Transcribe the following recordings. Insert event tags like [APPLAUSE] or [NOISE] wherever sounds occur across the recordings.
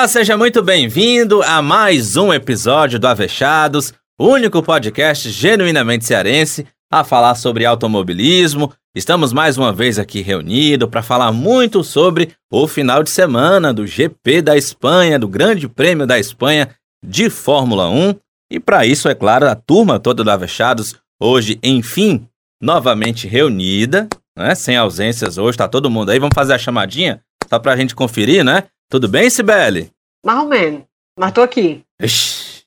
Olá, seja muito bem-vindo a mais um episódio do Avechados, único podcast genuinamente cearense a falar sobre automobilismo. Estamos mais uma vez aqui reunidos para falar muito sobre o final de semana do GP da Espanha, do Grande Prêmio da Espanha de Fórmula 1. E para isso, é claro, a turma toda do Avechados hoje, enfim, novamente reunida, né? Sem ausências hoje, tá todo mundo aí. Vamos fazer a chamadinha só para a gente conferir, né? Tudo bem, Sibeli? Mais ou menos. Mas tô aqui. Ixi.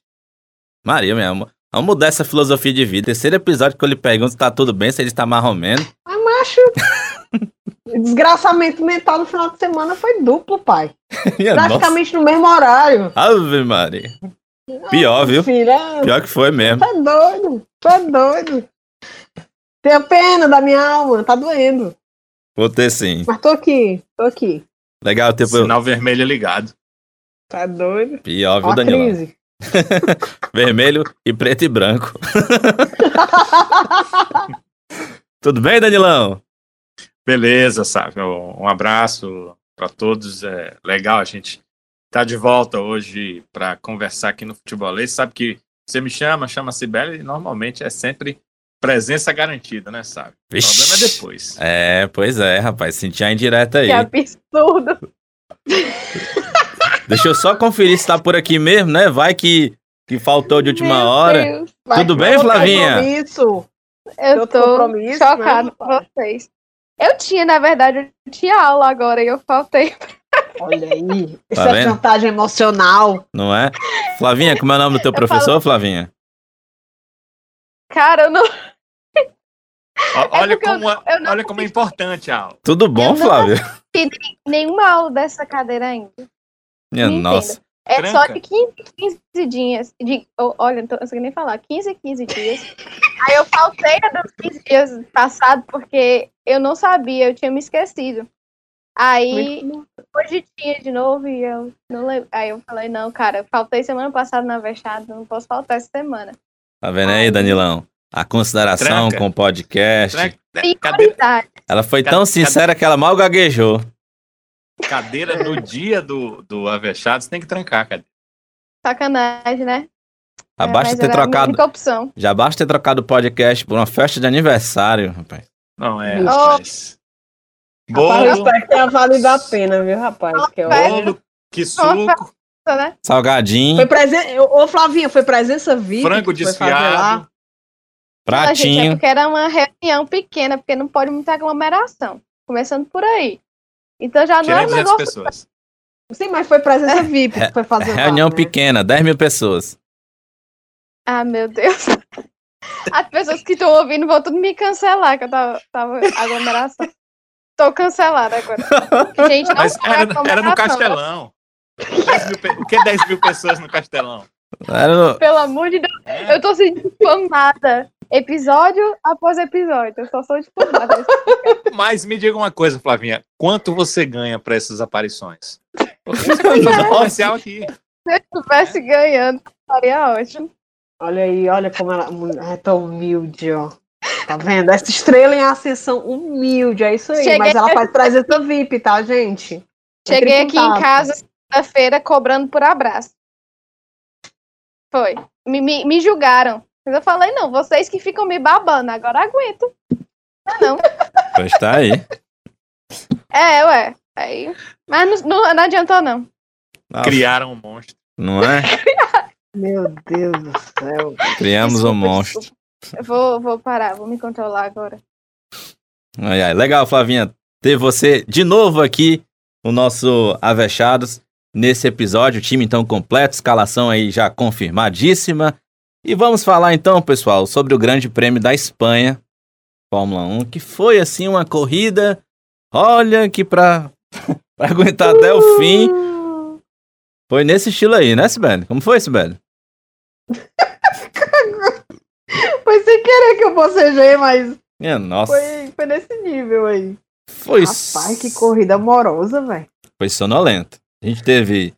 Maria, meu amor. Vamos mudar essa filosofia de vida. Terceiro episódio que eu lhe pergunto se tá tudo bem, se ele está marromeno. Mas, macho, [LAUGHS] desgraçamento mental no final de semana foi duplo, pai. [LAUGHS] Minha nossa. Praticamente no mesmo horário. Ave Maria. Pior, viu? Filho, é- Pior que foi mesmo. É doido. É doido. Tenho pena da minha alma. Tá doendo. Vou ter sim. Mas tô aqui. Tô aqui. Legal, tipo, Sinal vermelho ligado. Tá doido? pior, viu, crise. [LAUGHS] Vermelho e preto e branco. [LAUGHS] Tudo bem, Danilão? Beleza, sabe? Um abraço para todos. É legal a gente tá de volta hoje para conversar aqui no Futebolês. Sabe que você me chama, chama a Sibeli, e normalmente é sempre presença garantida, né, sabe? O problema é depois. É, pois é, rapaz. Senti a indireta aí. Que absurdo. [LAUGHS] Deixa eu só conferir se tá por aqui mesmo, né? Vai que, que faltou de última Meu hora. Deus, Vai Tudo que bem, eu Flavinha? compromisso. eu tô compromisso, chocado né, com vocês. Eu tinha, na verdade, eu tinha aula agora e eu faltei. Olha aí. [LAUGHS] Isso Tá é vendo? chantagem emocional. Não é? Flavinha, como é o nome do teu Eu professor, Flavinha? Cara, eu não. Ó, olha porque eu como, não- eu não olha como é importante a aula. Tudo bom, Eu não- Flávio? Nenhuma aula dessa cadeira ainda. Minha me nossa. É Tranca. só de 15 em 15 dias. De, oh, olha, não tô- não sei nem falar. 15 em 15 dias. [LAUGHS] Aí eu faltei a dos 15 dias passados porque eu não sabia, eu tinha me esquecido. Aí hoje tinha de novo e eu não lembro. Aí eu falei, não, cara, faltei semana passada na Vexada, não posso faltar essa semana. Tá vendo aí, Danilão? A consideração Tranca. com o podcast. Prioridade. Ela foi tão sincera que ela mal gaguejou. Cadeira no dia do, do Avechados tem que trancar, cadeira. Sacanagem, né? Já É, basta ter a trocado. Já basta ter trocado o podcast por uma festa de aniversário, rapaz. Não é, Vixe. rapaz. Rapaz, eu Bolo, espero que tenha valido a pena, viu, rapaz? Que olha. bolo, que suco, Né? Salgadinho, Foi presença. Ô, Flavinha, foi presença VIP. frango desfiado. Não, gente, é pratinho. porque era uma reunião pequena, porque não pode muita aglomeração. Começando por aí. Então já não é um 200 negócio. pessoas. Sim, mas foi presença [LAUGHS] VIP que foi fazer lá, Reunião né? pequena, 10 mil pessoas. Ah, meu Deus. [LAUGHS] As pessoas que estão ouvindo vão tudo me cancelar, que eu tava, tava aglomeração. Tô cancelada agora. [LAUGHS] Gente, não Mas era, era no aglomeração, Castelão. 10 mil pe- o que é 10 mil pessoas no Castelão? Era no- Pelo amor de Deus, É, eu tô sendo difamada. Episódio após episódio. Eu só sou difamada. Mas me diga uma coisa, Flavinha. Quanto você ganha para essas aparições? Um comercial aqui. Se eu estivesse ganhando, estaria ótimo. Olha aí, olha como ela é tão humilde, ó. Tá vendo? Essa estrela em ascensão humilde, é isso aí. Cheguei- Mas ela faz presença VIP, tá, gente? Cheguei aqui em casa segunda-feira cobrando por abraço. Foi. Me, me, me julgaram. Mas eu falei, não, vocês que ficam me babando, agora aguento. Não, não. Pois tá aí. É, ué. Aí. Mas não, não, não adiantou, não. Nossa, Criaram um monstro. Não é? [LAUGHS] Meu Deus do céu. Criamos um Desculpa, monstro. desculpa. Eu vou, vou parar, vou me controlar agora. Ai, ai. Legal, Flavinha, ter você de novo aqui, o nosso Avechados, nesse episódio. O time então completo, escalação aí já confirmadíssima. E vamos falar então, pessoal, sobre o Grande Prêmio da Espanha, Fórmula 1, que foi assim uma corrida, olha que pra, [LAUGHS] pra aguentar até o fim, foi nesse estilo aí, né, Sibeli? Como foi, Sibeli? [LAUGHS] Foi sem querer que eu bocejei, mas Minha nossa, foi, foi nesse nível aí. foi, Rapaz, que corrida amorosa, velho. foi sonolento. A gente teve,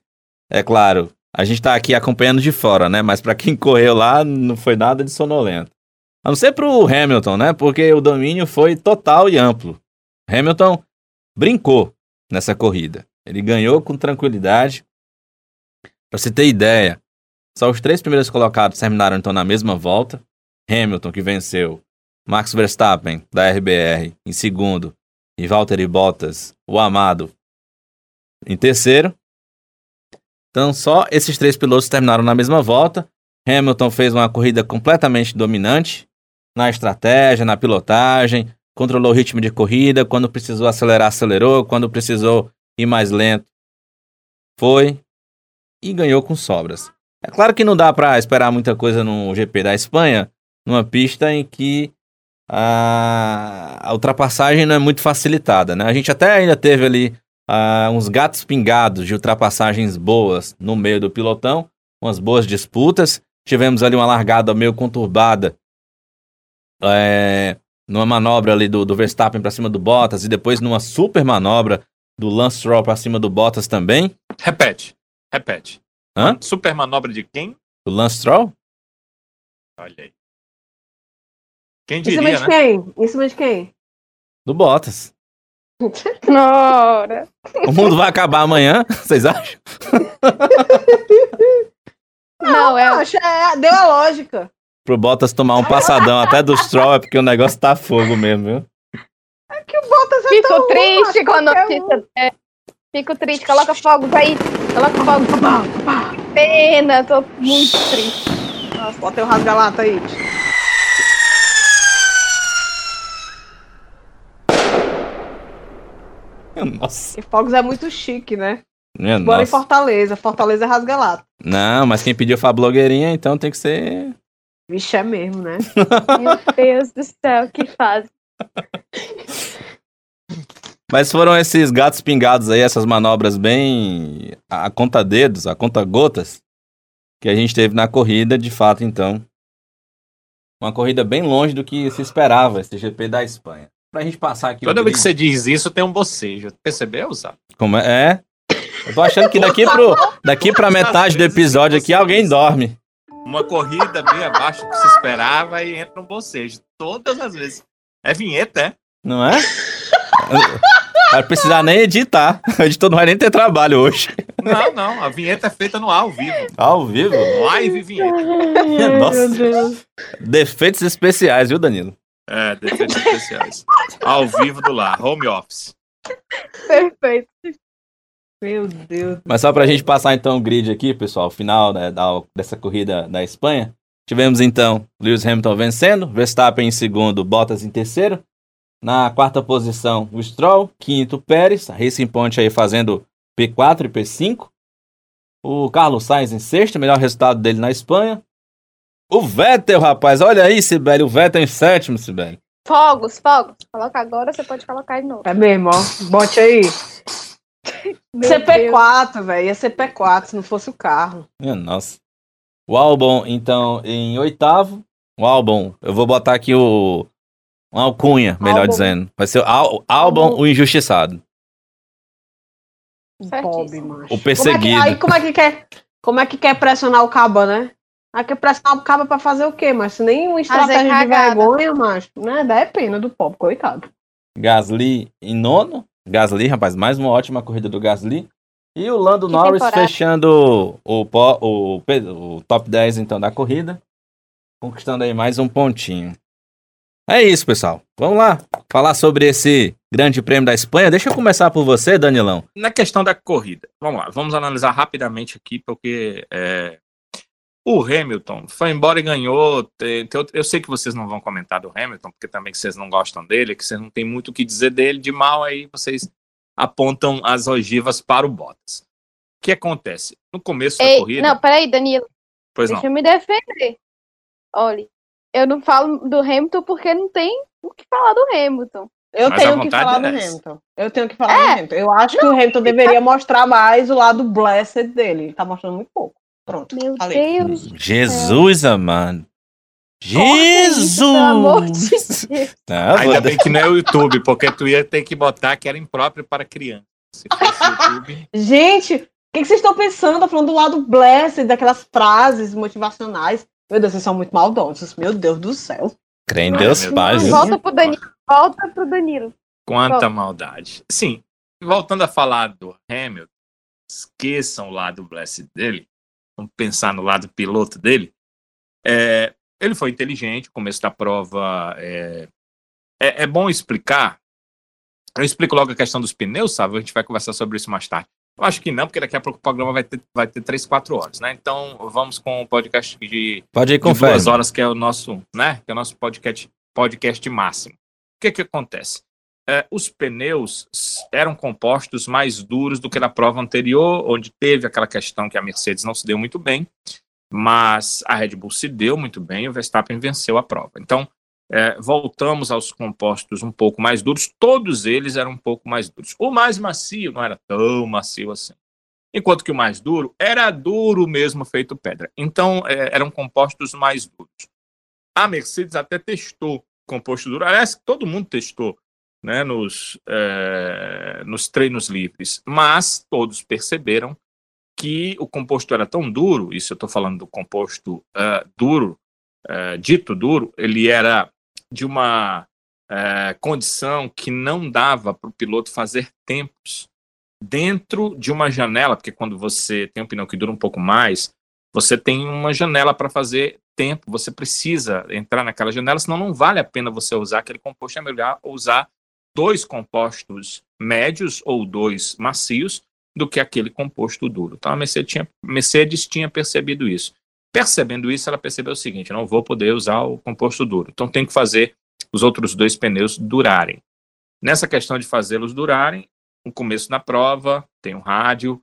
é claro, a gente tá aqui acompanhando de fora, né? Mas pra quem [LAUGHS] correu lá, não foi nada de sonolento. A não ser pro Hamilton, né? Porque o domínio foi total e amplo. Hamilton brincou nessa corrida. Ele ganhou com tranquilidade. Pra você ter ideia, só os três primeiros colocados terminaram então na mesma volta. Hamilton, que venceu, Max Verstappen, da RBR, em segundo, e Valtteri Bottas, o amado, em terceiro. Então, só esses três pilotos terminaram na mesma volta. Hamilton fez uma corrida completamente dominante na estratégia, na pilotagem, controlou o ritmo de corrida. Quando precisou acelerar, acelerou. Quando precisou ir mais lento, foi e ganhou com sobras. É claro que não dá para esperar muita coisa no GP da Espanha, numa pista em que a, ultrapassagem não é muito facilitada, né? A gente até ainda teve ali uh, uns gatos pingados de ultrapassagens boas no meio do pilotão, umas boas disputas. Tivemos ali uma largada meio conturbada é, numa manobra ali do, do Verstappen para cima do Bottas e depois numa super manobra do Lance Stroll para cima do Bottas também. Repete, repete. Hã? Super manobra de quem? Do Lance Stroll? Olha aí. Quem Em cima diria, de né? quem? Em cima de quem? Do Bottas. [LAUGHS] O mundo vai acabar amanhã, vocês acham? Não, é. Acho, é, deu a lógica. Pro Bottas tomar um passadão até do Stroll é porque o negócio tá fogo mesmo, viu? É que o Bottas é Fico tão triste bom, com a um. notícia. É, fico triste. Coloca fogos aí. Coloca fogos. Que pena. Tô muito triste. Nossa. Bota o rasga-lata aí. [LAUGHS] Nossa. E Fogos é muito chique, né? Minha Bora em nossa. Fortaleza. Fortaleza é rasga-lata. Não, mas quem pediu foi a blogueirinha, então tem que ser. Vixe, é mesmo, né? [LAUGHS] Meu Deus do céu. Que fase. Mas foram esses gatos pingados aí, essas manobras bem a conta dedos, a conta gotas, que a gente teve na corrida, de fato, então. Uma corrida bem longe do que se esperava, esse GP da Espanha. Pra gente passar aqui. Toda vez que você diz isso, tem um bocejo. Percebeu, Zé? Como é? é? Eu tô achando que daqui, pro, daqui pra metade do episódio aqui alguém dorme. Uma corrida bem abaixo do que se esperava e entra um bocejo. Todas as vezes. É vinheta, é? Não é? Vai precisar nem editar. O editor não vai nem ter trabalho hoje. Não, não. A vinheta é feita no ao vivo. Ao vivo. Live vinheta. [LAUGHS] Nossa. Meu Deus. Defeitos especiais, viu, Danilo? É, defeitos especiais. Ao vivo do lar. Home office. Perfeito. Meu Deus. Mas só pra gente passar então o grid aqui, pessoal, final né, da- dessa corrida da Espanha. Tivemos então Lewis Hamilton vencendo, Verstappen em segundo, Bottas em terceiro. Na quarta posição, o Stroll, quinto, Pérez, a Racing Point aí fazendo P4 e P5. O Carlos Sainz em sexto, melhor resultado dele na Espanha. O Vettel, rapaz, olha aí, Sibeli, o Vettel em sétimo, Sibeli. Fogos, fogos. Coloca agora, você pode colocar de novo. É mesmo, ó. Bote aí. [LAUGHS] Meu Deus. CP4, velho. Ia ser P4 se não fosse o carro. Minha nossa. O Albon, então, em oitavo. O Albon, eu vou botar aqui o. Um alcunha, melhor dizendo. Vai ser o Al, Albon. o injustiçado. Bob. O Como é que, perseguido. aí como é que quer, como é que quer pressionar o caba, né? Aí quer pressionar o caba pra fazer o quê, mas se nem uma estratégia de cagada. vergonha, macho, né? Dá é pena do pobre, coitado. Gasly em nono. Gasly, rapaz, mais uma ótima corrida do Gasly. E o Lando Que Norris temporada. fechando o, o, P- o top 10 então da corrida. Conquistando aí mais um pontinho. É isso, pessoal. Vamos lá falar sobre esse grande prêmio da Espanha. Deixa eu começar por você, Danilão. Na questão da corrida, vamos lá, vamos analisar rapidamente aqui, porque é, o Hamilton foi embora e ganhou. Eu sei que vocês não vão comentar do Hamilton, porque também que vocês não gostam dele, que vocês não têm muito o que dizer dele de mal, aí vocês apontam as ogivas para o Bottas. O que acontece? No começo da Ei, corrida. não, peraí, Danilo. pois não. Deixa eu me defender. Olha, eu não falo do Hamilton porque não tem o que falar do Hamilton. Eu Mas tenho que falar é do. Hamilton. Eu tenho que falar do Hamilton. Eu acho que o Hamilton deveria mostrar mais o lado blessed dele. Ele tá mostrando muito pouco. Pronto. Meu falei. Deus. Jesus, amado. isso, pelo amor de Jesus! Deus. Não, [LAUGHS] vou Ainda bem que não é o YouTube, porque tu ia ter que botar que era impróprio para criança. O YouTube. Gente, o que, que vocês estão pensando? Tá falando do lado blessed, daquelas frases motivacionais. Meu Deus, vocês são muito maldosos. Meu Deus do céu. Crê em Deus viu? Volta pro Danilo. Volta pro Danilo. Quanta Bom. maldade. Sim, voltando a falar do Hamilton, esqueçam lá do bless dele. Vamos pensar no lado piloto dele, é, ele foi inteligente, o começo da prova é, é, é, bom explicar. Eu explico logo a questão dos pneus, sabe? A gente vai conversar sobre isso mais tarde. Eu acho que não, porque daqui a pouco o programa vai ter, vai ter 3, 4 horas, né? Então vamos com o podcast de, Pode ir de duas horas, que é o nosso, né? Que é o nosso podcast, podcast máximo. O que que acontece? É, os pneus eram compostos mais duros do que na prova anterior, onde teve aquela questão que a Mercedes não se deu muito bem, mas a Red Bull se deu muito bem e o Verstappen venceu a prova. Então, é, voltamos aos compostos um pouco mais duros, todos eles eram um pouco mais duros. O mais macio não era tão macio assim. Enquanto que o mais duro era duro mesmo, feito pedra. Então, é, eram compostos mais duros. A Mercedes até testou composto duro. Aliás, todo mundo testou né, nos, é, nos treinos livres, mas todos perceberam que o composto era tão duro, isso eu estou falando do composto uh, duro, uh, dito duro, ele era de uma uh, condição que não dava para o piloto fazer tempos dentro de uma janela, porque quando você tem um pneu que dura um pouco mais, você tem uma janela para fazer tempo, você precisa entrar naquela janela, senão não vale a pena você usar aquele composto, é melhor usar dois compostos médios ou dois macios do que aquele composto duro. Então a Mercedes tinha, Mercedes tinha percebido isso. Percebendo isso, ela percebeu o seguinte: não vou poder usar o composto duro. Então tem que fazer os outros dois pneus durarem. Nessa questão de fazê-los durarem, no começo da prova, tem um rádio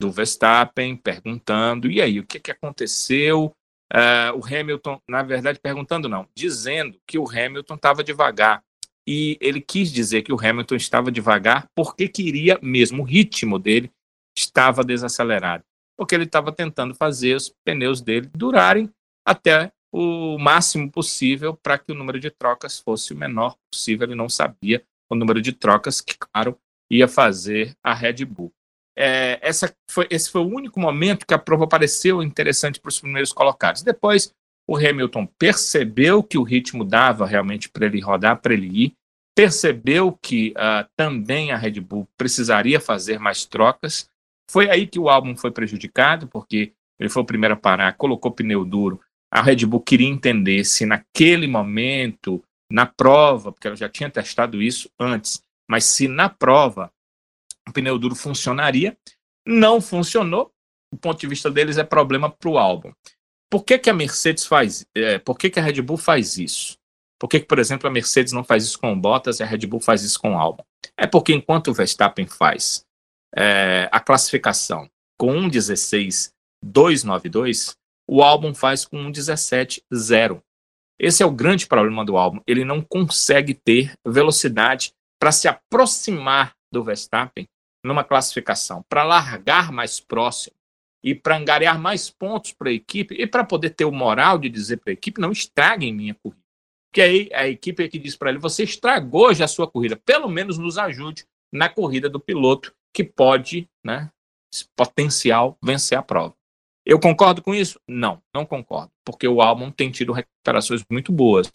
do Verstappen perguntando: e aí, o que, que aconteceu? Uh, o Hamilton, na verdade, perguntando não, dizendo que o Hamilton estava devagar. E ele quis dizer que o Hamilton estava devagar porque queria mesmo o ritmo dele estava desacelerado, porque ele estava tentando fazer os pneus dele durarem até o máximo possível para que o número de trocas fosse o menor possível. Ele não sabia o número de trocas que, claro, ia fazer a Red Bull. É, essa foi, esse foi o único momento que a prova pareceu interessante para os primeiros colocados. Depois, o Hamilton percebeu que o ritmo dava realmente para ele rodar, para ele ir, percebeu que uh, também a Red Bull precisaria fazer mais trocas. Foi aí que o álbum foi prejudicado, porque ele foi o primeiro a parar, colocou pneu duro. A Red Bull queria entender se naquele momento, na prova, porque ela já tinha testado isso antes, mas se na prova o pneu duro funcionaria, não funcionou. Do ponto de vista deles, é problema para o álbum. Por que, que a Mercedes faz? É, por que, que a Red Bull faz isso? Por que, que, por exemplo, a Mercedes não faz isso com o Bottas e a Red Bull faz isso com o? É porque enquanto o Verstappen faz é, a classificação com 1.16.292, o Albon faz com 1.17.0. Esse é o grande problema do Albon. Ele não consegue ter velocidade para se aproximar do Verstappen numa classificação, para largar mais próximo e para angariar mais pontos para a equipe e para poder ter o moral de dizer para a equipe: não estraguem minha corrida. Porque aí a equipe é que diz para ele: você estragou já a sua corrida, pelo menos nos ajude na corrida do piloto que pode, né, potencial, vencer a prova. Eu concordo com isso? Não, não concordo, porque o álbum tem tido recuperações muito boas,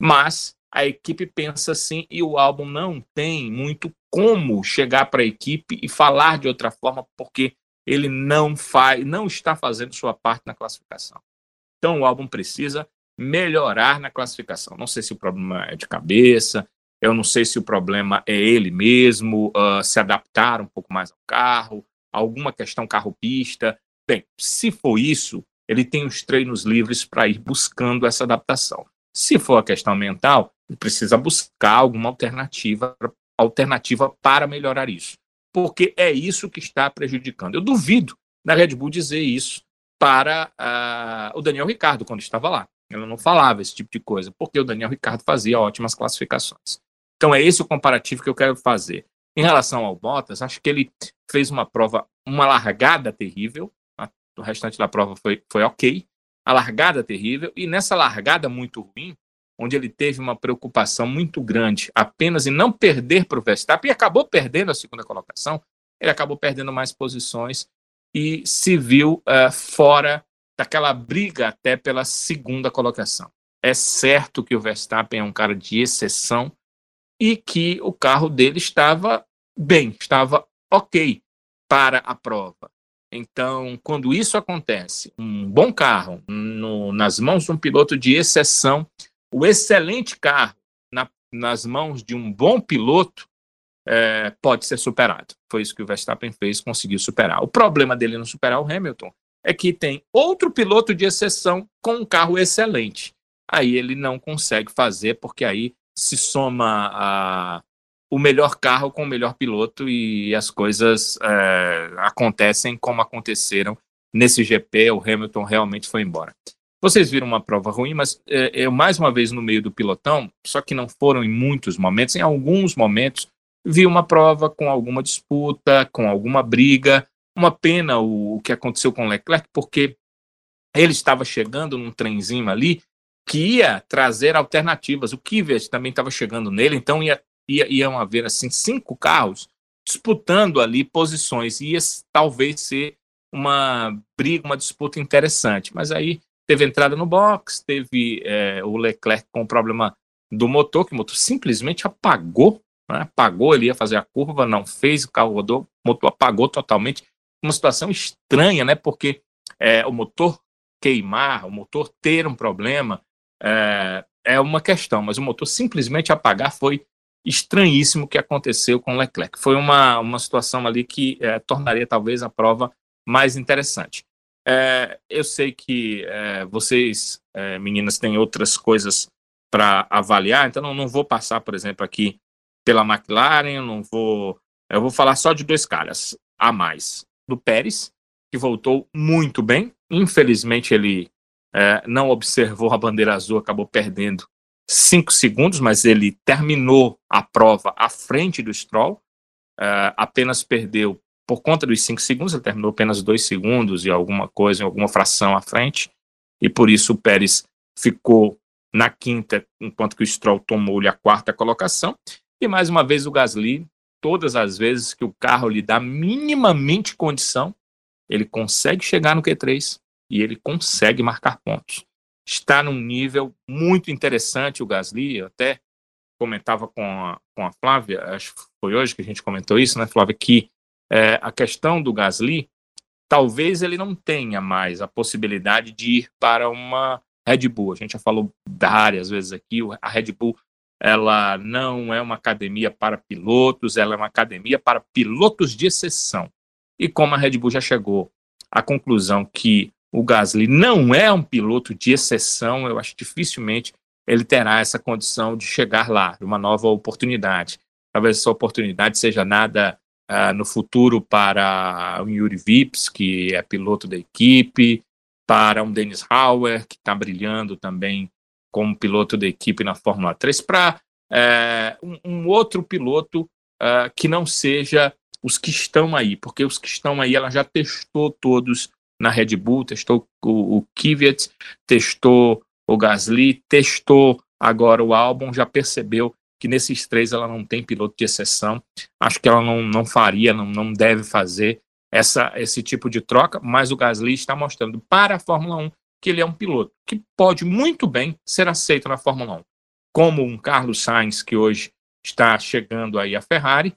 mas a equipe pensa assim e o álbum não tem muito como chegar para a equipe e falar de outra forma, porque ele não faz, não está fazendo sua parte na classificação. Então o álbum precisa melhorar na classificação. Não sei se o problema é de cabeça, eu não sei se o problema é ele mesmo, uh, se adaptar um pouco mais ao carro, alguma questão carro-pista. Bem, se for isso, ele tem os treinos livres para ir buscando essa adaptação. Se for a questão mental, ele precisa buscar alguma alternativa, alternativa para melhorar isso. Porque é isso que está prejudicando. Eu duvido da Red Bull dizer isso para uh, o Daniel Ricardo quando estava lá. Ela não falava esse tipo de coisa, porque o Daniel Ricardo fazia ótimas classificações. Então é esse o comparativo que eu quero fazer. Em relação ao Bottas, acho que ele fez uma prova, uma largada terrível. O restante da prova foi, foi ok. A largada terrível. E nessa largada muito ruim, onde ele teve uma preocupação muito grande apenas em não perder para o Verstappen, e acabou perdendo a segunda colocação, ele acabou perdendo mais posições e se viu uh, fora daquela briga até pela segunda colocação. É certo que o Verstappen é um cara de exceção e que o carro dele estava bem, estava ok para a prova. Então, quando isso acontece, um bom carro no, nas mãos de um piloto de exceção, o excelente carro na, nas mãos de um bom piloto é, pode ser superado. Foi isso que o Verstappen fez, conseguiu superar. O problema dele não superar o Hamilton é que tem outro piloto de exceção com um carro excelente. Aí ele não consegue fazer, porque aí se soma a, o melhor carro com o melhor piloto e as coisas é, acontecem como aconteceram nesse GP. O Hamilton realmente foi embora. Vocês viram uma prova ruim, mas é, eu mais uma vez no meio do pilotão, só que não foram em muitos momentos, em alguns momentos vi uma prova com alguma disputa, com alguma briga. Uma pena o, o que aconteceu com Leclerc, porque ele estava chegando num trenzinho ali que ia trazer alternativas. O Kvyat também estava chegando nele, então ia, ia, iam haver assim cinco carros disputando ali posições. Ia talvez ser uma briga, uma disputa interessante. Mas aí teve entrada no box, teve é, o Leclerc com problema do motor, que o motor simplesmente apagou né? Apagou, ele ia fazer a curva, não fez, o carro rodou, o motor apagou totalmente. Uma situação estranha, né? Porque é, o motor queimar, o motor ter um problema é, é uma questão, mas o motor simplesmente apagar foi estranhíssimo o que aconteceu com o Leclerc. Foi uma, uma situação ali que é, tornaria talvez a prova mais interessante. É, eu sei que é, vocês, é, meninas, têm outras coisas para avaliar, então não, não, vou passar, por exemplo, aqui pela McLaren, não vou. Eu vou falar só de dois caras a mais. Do Pérez, que voltou muito bem. Infelizmente, ele é, não observou a bandeira azul, acabou perdendo cinco segundos, mas ele terminou a prova à frente do Stroll. É, apenas perdeu por conta dos cinco segundos, ele terminou apenas dois segundos e alguma coisa, alguma fração à frente. E por isso o Pérez ficou na quinta, enquanto que o Stroll tomou-lhe a quarta colocação. E mais uma vez o Gasly, todas as vezes que o carro lhe dá minimamente condição, ele consegue chegar no Q3 e ele consegue marcar pontos. Está num nível muito interessante o Gasly, eu até comentava com a, com a Flávia, acho que foi hoje que a gente comentou isso, né, Flávia, que é, a questão do Gasly, talvez ele não tenha mais a possibilidade de ir para uma Red Bull. A gente já falou várias vezes aqui, a Red Bull ela não é uma academia para pilotos, ela é uma academia para pilotos de exceção. E como a Red Bull já chegou à conclusão que o Gasly não é um piloto de exceção, eu acho dificilmente ele terá essa condição de chegar lá, uma nova oportunidade. Talvez essa oportunidade seja nada uh, no futuro para o Yuri Vips, que é piloto da equipe, para um Dennis Hauer, que está brilhando também como piloto da equipe na Fórmula 3 para é, um, um, outro piloto uh, que não seja os que estão aí, porque os que estão aí ela já testou todos na Red Bull, testou o, o Kvyat, testou o Gasly, testou agora o Albon, já percebeu que nesses três ela não tem piloto de exceção. Acho que ela não, não faria, não, não deve fazer essa, esse tipo de troca, mas o Gasly está mostrando para a Fórmula 1 que ele é um piloto que pode muito bem ser aceito na Fórmula 1. Como um Carlos Sainz, que hoje está chegando aí à Ferrari,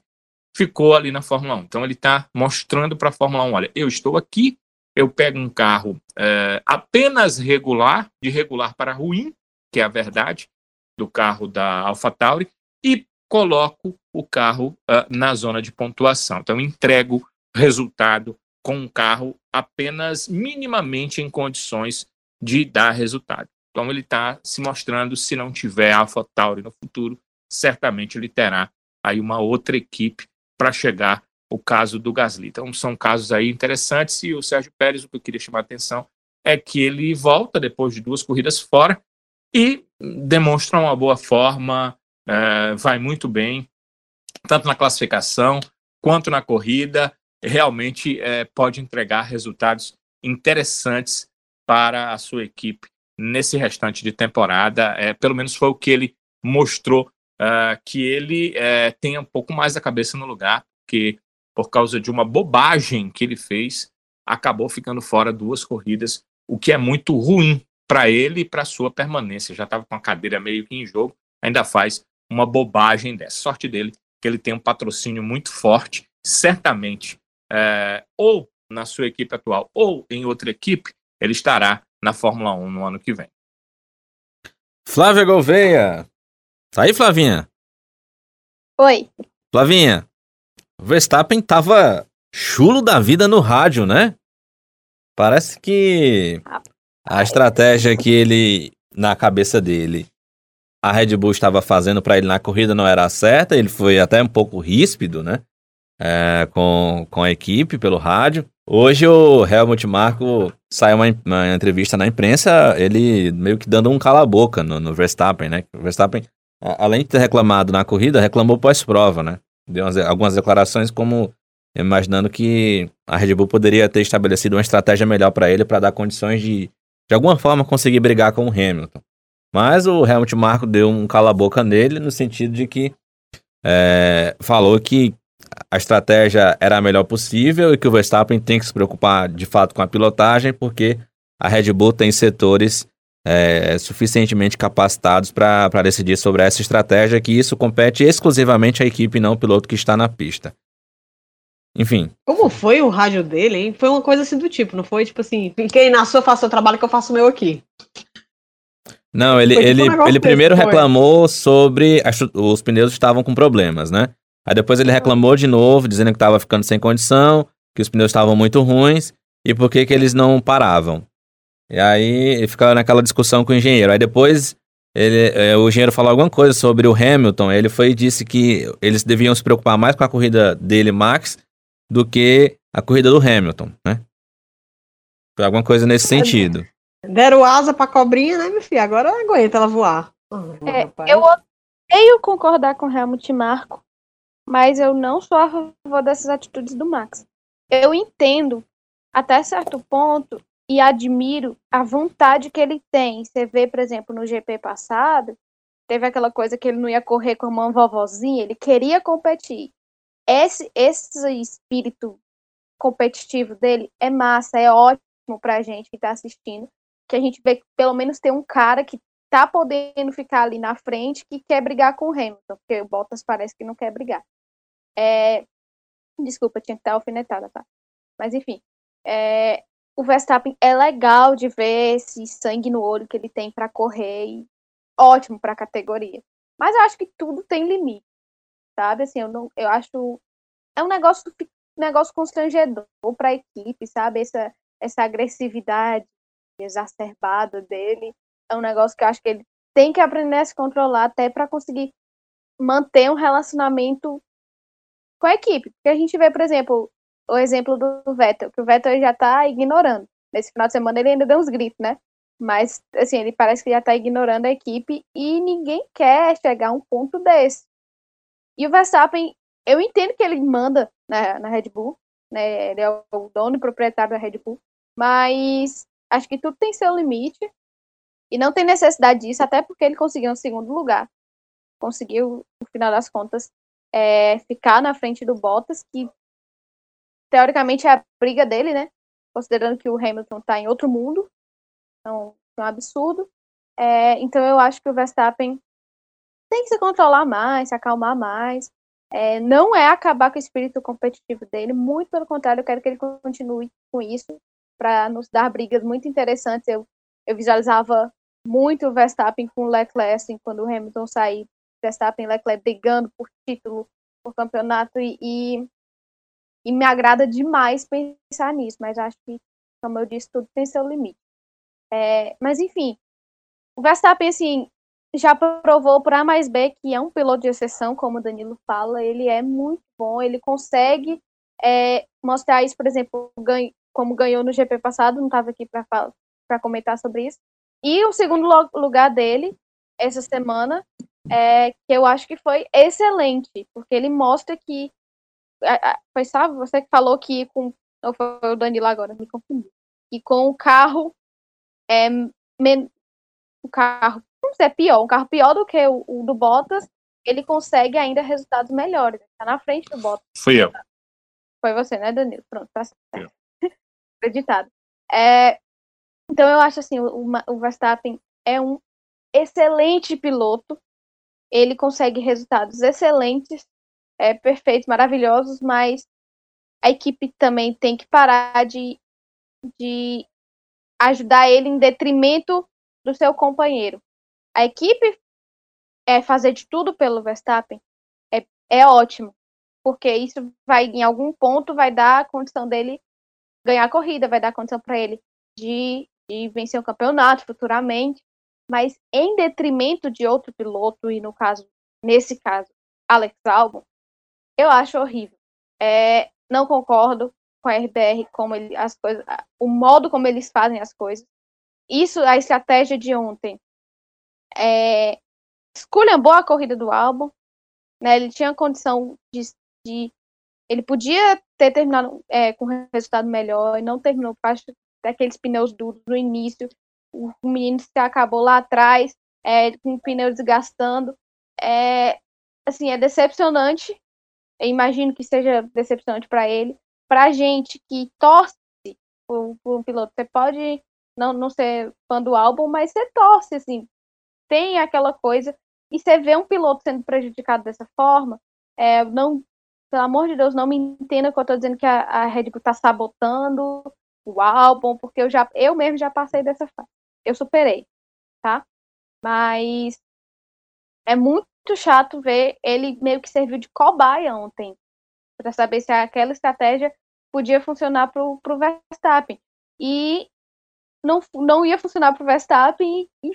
ficou ali na Fórmula 1. Então ele está mostrando para a Fórmula 1: olha, eu estou aqui, eu pego um carro é, apenas regular, de regular para ruim, que é a verdade, do carro da AlphaTauri, e coloco o carro uh, na zona de pontuação. Então entrego resultado com um carro apenas minimamente em condições de dar resultado. Então ele está se mostrando, se não tiver AlphaTauri no futuro, certamente ele terá aí uma outra equipe para chegar o caso do Gasly. Então são casos aí interessantes e o Sérgio Pérez, o que eu queria chamar a atenção é que ele volta depois de duas corridas fora e demonstra uma boa forma, é, vai muito bem, tanto na classificação quanto na corrida, realmente é, pode entregar resultados interessantes para a sua equipe nesse restante de temporada. É, pelo menos foi o que ele mostrou uh, que ele tem um pouco mais a cabeça no lugar, porque por causa de uma bobagem que ele fez, acabou ficando fora duas corridas, o que é muito ruim para ele e para sua permanência. Já estava com a cadeira meio que em jogo, ainda faz uma bobagem dessa. Sorte dele que ele tem um patrocínio muito forte, certamente. É, ou na sua equipe atual ou em outra equipe, ele estará na Fórmula 1 no ano que vem. Flávia Gouveia. Tá aí, Flavinha? Oi. Flavinha, o Verstappen tava chulo da vida no rádio, né? Parece que a estratégia que ele, na cabeça dele, a Red Bull estava fazendo para ele na corrida não era certa, ele foi até um pouco ríspido, né? É, com, com a equipe pelo rádio. Hoje o Helmut Marko saiu uma, uma, entrevista na imprensa, ele meio que dando um cala-boca no, no, Verstappen, né? O Verstappen, além de ter reclamado na corrida, reclamou pós-prova, né? Deu umas, algumas declarações como imaginando que a Red Bull poderia ter estabelecido uma estratégia melhor para ele para dar condições de, de alguma forma, conseguir brigar com o Hamilton. Mas o Helmut Marko deu um cala-boca nele no sentido de que é, falou que a estratégia era a melhor possível e que o Verstappen tem que se preocupar de fato com a pilotagem, porque a Red Bull tem setores é, suficientemente capacitados para decidir sobre essa estratégia, que isso compete exclusivamente à equipe, não ao piloto que está na pista. Enfim. Como foi o rádio dele, hein? Foi uma coisa assim do tipo, não foi tipo assim, fiquei na sua, faça o trabalho que eu faço o meu aqui. Não, ele, ele, tipo um ele primeiro reclamou sobre as, os pneus estavam com problemas, né? Aí depois ele reclamou de novo, dizendo que estava ficando sem condição, que os pneus estavam muito ruins e por que, que eles não paravam. E aí ele ficava naquela discussão com o engenheiro. Aí depois ele, é, o engenheiro falou alguma coisa sobre o Hamilton. Ele foi e disse que eles deviam se preocupar mais com a corrida dele, Max, do que a corrida do Hamilton, né? Foi alguma coisa nesse sentido. Deram asa pra cobrinha, né, meu filho? Agora aguenta ela voar. É, eu odeio concordar com o Helmut Marco, mas eu não sou a favor dessas atitudes do Max. Eu entendo até certo ponto e admiro a vontade que ele tem. Você vê, por exemplo, no GP passado, teve aquela coisa que ele não ia correr com a mão vovozinha, ele queria competir. Esse, esse espírito competitivo dele é massa, é ótimo pra gente que tá assistindo que a gente vê que pelo menos tem um cara que tá podendo ficar ali na frente que quer brigar com o Hamilton, porque o Bottas parece que não quer brigar. É... Desculpa, tinha que estar alfinetada, tá? Mas enfim, é... o Verstappen é legal de ver esse sangue no olho que ele tem para correr e ótimo para a categoria. Mas eu acho que tudo tem limite, sabe? Assim, eu não, eu acho é um negócio negócio constrangedor para a equipe, sabe? Essa essa agressividade exacerbado dele. É um negócio que eu acho que ele tem que aprender a se controlar até para conseguir manter um relacionamento com a equipe. Porque a gente vê, por exemplo, o exemplo do Vettel, que o Vettel já tá ignorando. Nesse final de semana ele ainda deu uns gritos, né? Mas, assim, ele parece que já tá ignorando a equipe e ninguém quer chegar a um ponto desse. E o Verstappen, eu entendo que ele manda na, na Red Bull, né? Ele é o dono e proprietário da Red Bull, mas Acho que tudo tem seu limite. E não tem necessidade disso, até porque ele conseguiu um segundo lugar. Conseguiu, no final das contas, é, ficar na frente do Bottas, que teoricamente é a briga dele, né? Considerando que o Hamilton está em outro mundo. Então, é um absurdo. É, então eu acho que o Verstappen tem que se controlar mais, se acalmar mais. É, não é acabar com o espírito competitivo dele, muito pelo contrário, eu quero que ele continue com isso para nos dar brigas muito interessantes. Eu, eu visualizava muito o Verstappen com o Leclerc, assim, quando o Hamilton sair, Verstappen e Leclerc brigando por título, por campeonato, e, e, e, me agrada demais pensar nisso, mas acho que, como eu disse, tudo tem seu limite. É, mas, enfim, o Verstappen, assim, já provou por A mais B que é um piloto de exceção, como o Danilo fala, ele é muito bom, ele consegue é, mostrar isso, por exemplo, ganho, como ganhou no GP passado, não estava aqui para comentar sobre isso. E o segundo lugar dele, essa semana, é, que eu acho que foi excelente, porque ele mostra que. Foi, sabe, você que falou que com. Ou foi o Danilo agora, me confundi. E com o carro. É, men, o carro. Não sei, é pior. Um carro pior do que o, o do Bottas, ele consegue ainda resultados melhores. Está na frente do Bottas. Fui eu. Foi você, né, Danilo? Pronto, tá certo acreditado. É, então eu acho assim, o, o Verstappen é um excelente piloto. Ele consegue resultados excelentes, é, perfeitos, maravilhosos, mas a equipe também tem que parar de, de ajudar ele em detrimento do seu companheiro. A equipe é fazer de tudo pelo Verstappen é, é ótimo, porque isso vai, em algum ponto, vai dar a condição dele ganhar a corrida, vai dar condição para ele de, de vencer o campeonato futuramente, mas em detrimento de outro piloto, e no caso, nesse caso, Alex Albon, eu acho horrível. É, não concordo com a RBR como ele, as coisas, o modo como eles fazem as coisas. Isso, a estratégia de ontem, é, esculhambou a corrida do álbum, né? Ele tinha condição de, de ele podia ter terminado é, com um resultado melhor e não terminou por causa daqueles pneus duros no início. O, menino se acabou lá atrás, é, com o pneu desgastando. É, assim, é decepcionante. Eu imagino que seja decepcionante para ele. Para a gente que torce por, por, um piloto, você pode não, não ser fã do álbum, mas você torce, assim. Tem aquela coisa. E você vê um piloto sendo prejudicado dessa forma, é, não, pelo amor de Deus, não me entenda que eu estou dizendo que a, a Red Bull está sabotando o álbum, porque eu já eu mesmo já passei dessa fase. Eu superei, tá? Mas é muito chato ver ele meio que serviu de cobaia ontem para saber se aquela estratégia podia funcionar para o Verstappen. E não, não ia funcionar para o Verstappen e, e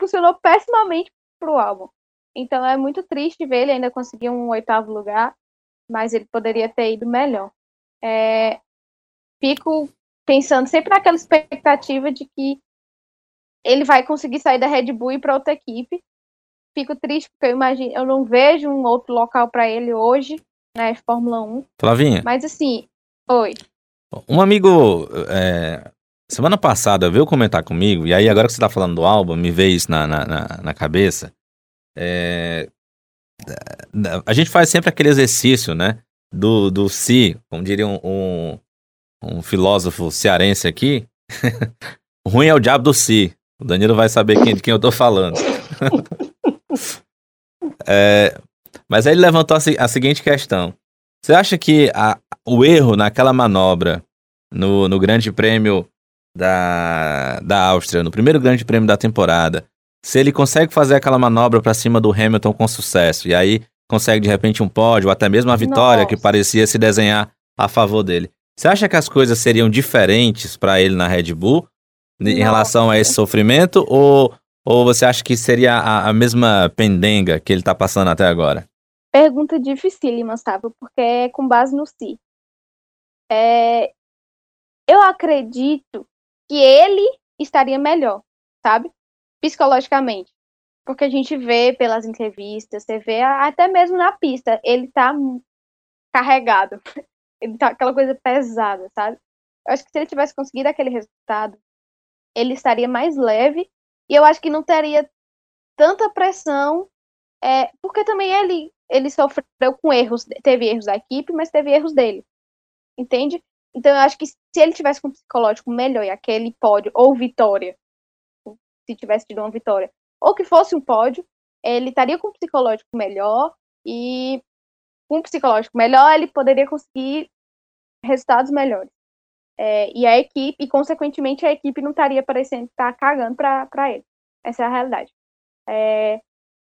funcionou pessimamente para o álbum. Então é muito triste ver ele ainda conseguir um oitavo lugar, mas ele poderia ter ido melhor. É, fico pensando sempre naquela expectativa de que ele vai conseguir sair da Red Bull e ir para outra equipe. Fico triste porque eu imagino, eu não vejo um outro local para ele hoje, né, Fórmula 1. Flavinha. Mas assim, oi. Um amigo é, semana passada veio comentar comigo, e aí agora que você tá falando do álbum, me veio isso na, na, na, na cabeça. É, a gente faz sempre aquele exercício, né? Do, do si, como diria um, um, um filósofo cearense aqui. [LAUGHS] ruim é o diabo do si. O Danilo vai saber quem, de quem eu tô falando. [LAUGHS] é, mas aí ele levantou a, a, seguinte questão. Você acha que a, o erro naquela manobra no, no Grande Prêmio da, da Áustria, no primeiro Grande Prêmio da temporada, se ele consegue fazer aquela manobra para cima do Hamilton com sucesso, e aí consegue de repente um pódio, ou até mesmo a vitória Nossa. que parecia se desenhar a favor dele. Você acha que as coisas seriam diferentes para ele na Red Bull em Nossa. relação a esse sofrimento, ou, ou você acha que seria a, a mesma pendenga que ele está passando até agora? Pergunta dificílima, sabe? Porque é com base no si. É, eu acredito que ele estaria melhor, sabe? Psicologicamente. Porque a gente vê pelas entrevistas, você vê até mesmo na pista, ele tá carregado. [LAUGHS] Ele tá aquela coisa pesada, sabe? Eu acho que se ele tivesse conseguido aquele resultado, ele estaria mais leve e eu acho que não teria tanta pressão, é, porque também ele ele sofreu com erros, teve erros da equipe, mas teve erros dele, entende? Então eu acho que se ele tivesse com um psicológico melhor e aquele pódio ou vitória se tivesse tido uma vitória, ou que fosse um pódio, ele estaria com um psicológico melhor e com um psicológico melhor ele poderia conseguir resultados melhores. É, e a equipe, e consequentemente a equipe não estaria parecendo estar tá cagando para ele. Essa é a realidade. É,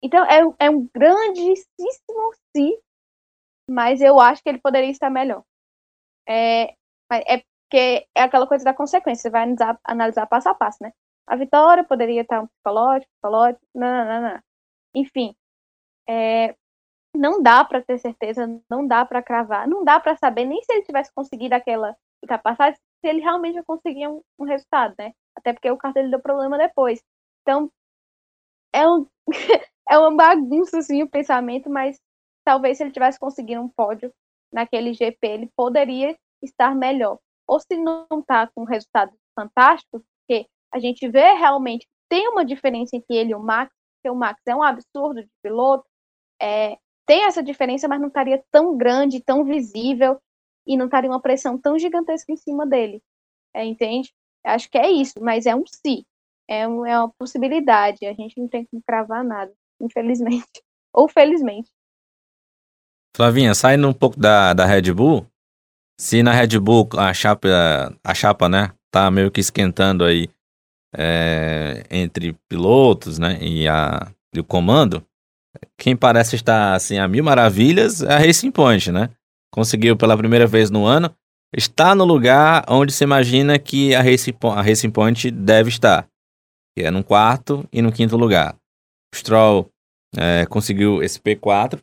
então é, é um grandíssimo sim, mas eu acho que ele poderia estar melhor. É, é porque é aquela coisa da consequência, você vai analisar, analisar passo a passo, né? A Vitória poderia estar um psicológico, psicológico, não, não, não. Enfim, é, não dá para ter certeza, não dá para cravar, não dá para saber nem se ele tivesse conseguido aquela ultrapassagem, se ele realmente ia conseguir um, um, resultado, né? Até porque o carro dele deu problema depois. Então, é, um, [LAUGHS] é uma bagunça, assim, o pensamento, mas talvez se ele tivesse conseguido um pódio naquele GP, ele poderia estar melhor. Ou se não tá com resultados fantásticos, porque a gente vê realmente tem uma diferença entre ele e o Max, porque o Max é um absurdo de piloto, é, tem essa diferença, mas não estaria tão grande, tão visível, e não estaria uma pressão tão gigantesca em cima dele. É, entende? Acho que é isso, mas é um si. É, um, é uma possibilidade. A gente não tem que cravar nada, infelizmente. [LAUGHS] Ou felizmente. Flavinha, saindo um pouco da, da Red Bull, se na Red Bull a chapa, a chapa, né, tá meio que esquentando aí é, entre pilotos, né, e, a, e o comando, quem parece estar assim a mil maravilhas é a Racing Point, né? Conseguiu pela primeira vez no ano está no lugar onde se imagina que a Racing, a Racing Point deve estar, que é no quarto e no quinto lugar. O Stroll é, conseguiu esse P4.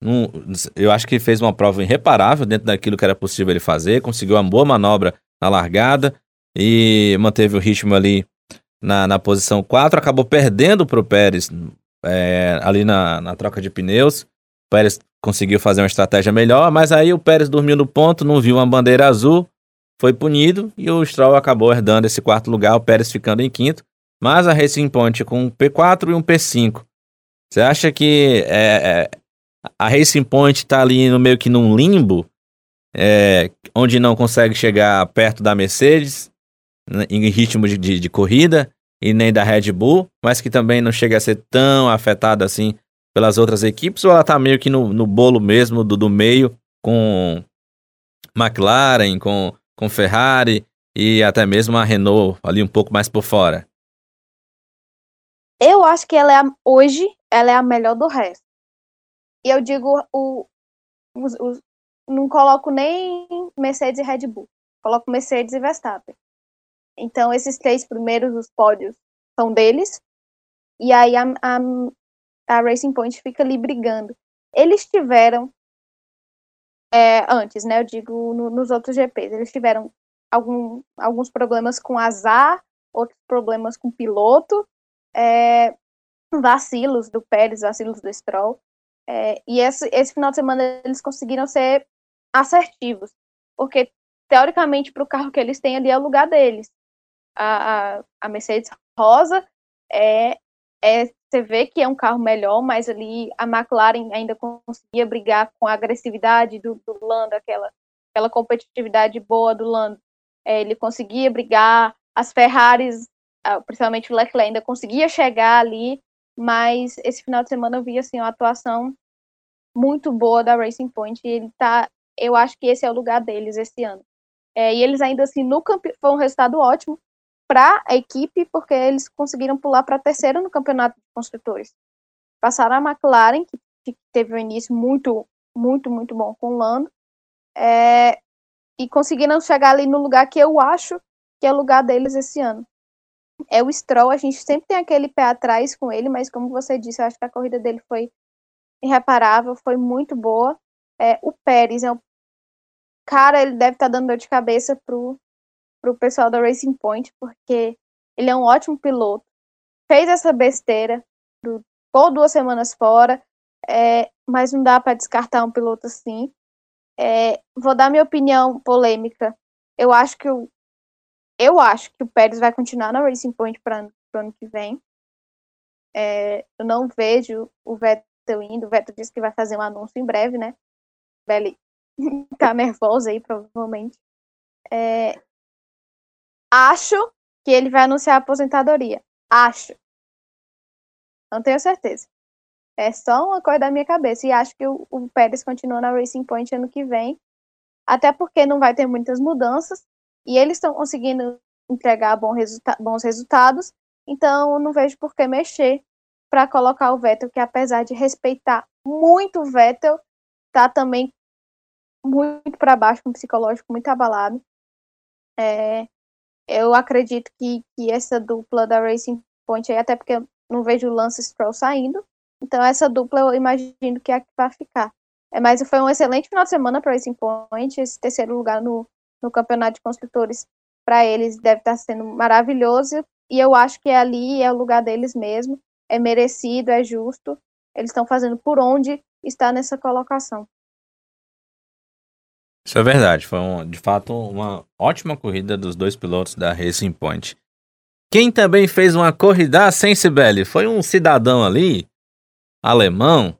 Num, eu acho que fez uma prova irreparável dentro daquilo que era possível ele fazer, conseguiu uma boa manobra na largada e manteve o ritmo ali na, na posição 4, acabou perdendo para o Pérez é, ali na, na troca de pneus. O Pérez conseguiu fazer uma estratégia melhor, mas aí o Pérez dormiu no ponto, não viu uma bandeira azul, foi punido e o Stroll acabou herdando esse quarto lugar, o Pérez ficando em quinto. Mas a Racing Point com um P4 e um P5. Você acha que é, é, a Racing Point está ali no meio que num limbo, é, onde não consegue chegar perto da Mercedes em ritmo de, de, de corrida e nem da Red Bull, mas que também não chega a ser tão afetada assim pelas outras equipes, ou ela tá meio que no, no bolo mesmo do, do meio com McLaren, com, com Ferrari e até mesmo a Renault ali um pouco mais por fora? Eu acho que ela é a, hoje ela é a melhor do resto. E eu digo o, não coloco nem Mercedes e Red Bull, coloco Mercedes e Verstappen. Então, esses três primeiros dos pódios são deles. E aí a, a, a Racing Point fica ali brigando. Eles tiveram, é, antes, né? Eu digo no, nos outros GPs, eles tiveram algum, alguns problemas com azar, outros problemas com piloto, é, vacilos do Pérez, vacilos do Stroll. É, e esse, esse final de semana eles conseguiram ser assertivos, porque teoricamente para o carro que eles têm ali é o lugar deles a, a, Mercedes rosa é, é, você vê que é um carro melhor, mas ali a McLaren ainda conseguia brigar com a agressividade do, do Lando, aquela, aquela competitividade boa do Lando. É, ele conseguia brigar, as Ferraris, ah, principalmente o Leclerc, ainda conseguia chegar ali, mas esse final de semana eu vi assim, uma atuação muito boa da Racing Point. E ele tá, eu acho que esse é o lugar deles esse ano. É, e eles ainda assim no campeonato foi um resultado ótimo para a equipe, porque eles conseguiram pular para terceiro no campeonato de construtores. Passaram a McLaren, que, teve um início muito, muito, muito bom com o Lando, é, e conseguiram chegar ali no lugar que eu acho que é o lugar deles esse ano. É o Stroll, a gente sempre tem aquele pé atrás com ele, mas como você disse, eu acho que a corrida dele foi irreparável, foi muito boa. É, o Pérez é um cara, ele deve estar tá dando dor de cabeça pro, para o pessoal da Racing Point, porque ele é um ótimo piloto. Fez essa besteira, ficou duas semanas fora, é, mas não dá para descartar um piloto assim. É, vou dar minha opinião polêmica. Eu acho que o, eu acho que o Pérez vai continuar na Racing Point para o ano que vem. É, eu não vejo o Vettel indo. O Vettel disse que vai fazer um anúncio em breve, né? Belly tá nervosa aí, provavelmente. É, Acho que ele vai anunciar a aposentadoria. Acho. Não tenho certeza. É só uma coisa da minha cabeça. E acho que o, o Pérez continua na Racing Point ano que vem. Até porque não vai ter muitas mudanças. E eles estão conseguindo entregar bom resulta bons resultados. Então, não vejo por que mexer para colocar o Vettel, que apesar de respeitar muito o Vettel, tá também muito para baixo, com o psicológico muito abalado. É, eu acredito que, que essa dupla da Racing Point, aí, até porque eu não vejo o Lance Stroll saindo, então essa dupla eu imagino que é a que vai ficar. É, mas foi um excelente final de semana para Racing Point, esse terceiro lugar no, no campeonato de construtores para eles deve estar sendo maravilhoso, e eu acho que ali é o lugar deles mesmo, é merecido, é justo, eles estão fazendo por onde está nessa colocação. Isso é verdade. Foi, um, de fato, uma ótima corrida dos dois pilotos da Racing Point. Quem também fez uma corrida sem Sibeli foi um cidadão ali, alemão.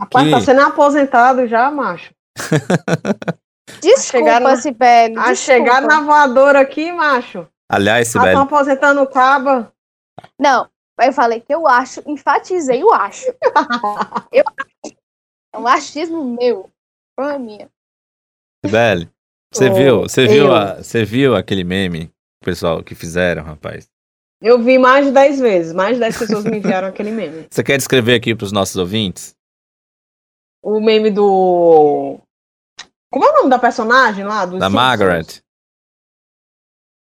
Rapaz, que... tá sendo aposentado já, macho. [LAUGHS] Desculpa, na... Sibeli. A chegar na voadora aqui, macho. Aliás, Sibeli. Estão aposentando o caba. Não, eu falei que eu acho, enfatizei o acho. [LAUGHS] eu acho. É um achismo meu. Foi minha. Sibeli, você Ô, viu, você viu, eu. a- você viu aquele meme, pessoal, que fizeram, rapaz? Eu vi mais de 10 vezes. Mais de 10 pessoas me enviaram aquele meme. Você quer descrever aqui pros nossos ouvintes? O meme do. Como é o nome da personagem lá? Do Da Simpsons? Margaret.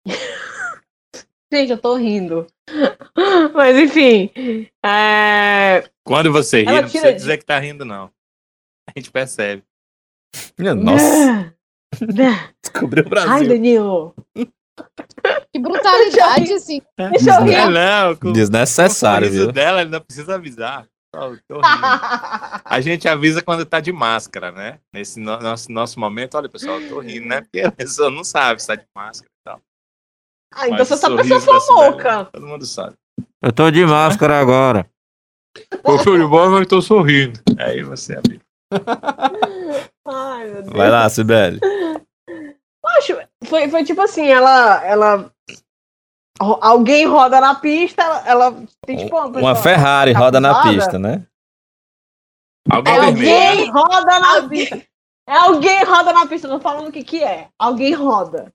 [LAUGHS] Gente, eu tô rindo. [LAUGHS] Mas enfim. É... Quando você ri, não tira precisa de- dizer que tá rindo, não. A gente percebe. Minha Nossa, [LAUGHS] descobriu o Ai, Brasil. Danilo. Que brutalidade, assim. Deixa eu rir. É, não, com, Desnecessário, com o viu? dela, ele não precisa avisar. Rindo. [LAUGHS] A gente avisa quando tá de máscara, né? Nesse no- nosso, nosso momento, olha, pessoal, eu tô rindo, né? Porque a pessoa não sabe se tá de máscara e tal. Ah, então Mas você o sabe que eu sou louca. Todo mundo sabe. Eu tô de máscara agora. Eu tô de bola, mas tô sorrindo. Aí você abre. [LAUGHS] Ai, meu Deus. Vai lá, Sibeli. Acho, foi, foi tipo assim, ela, ela. Alguém roda na pista, ela, ela tem tipo uma, Uma Ferrari roda na pista, né? Alguém É alguém roda na pista. É alguém roda na pista, não falando o que que é. Alguém roda.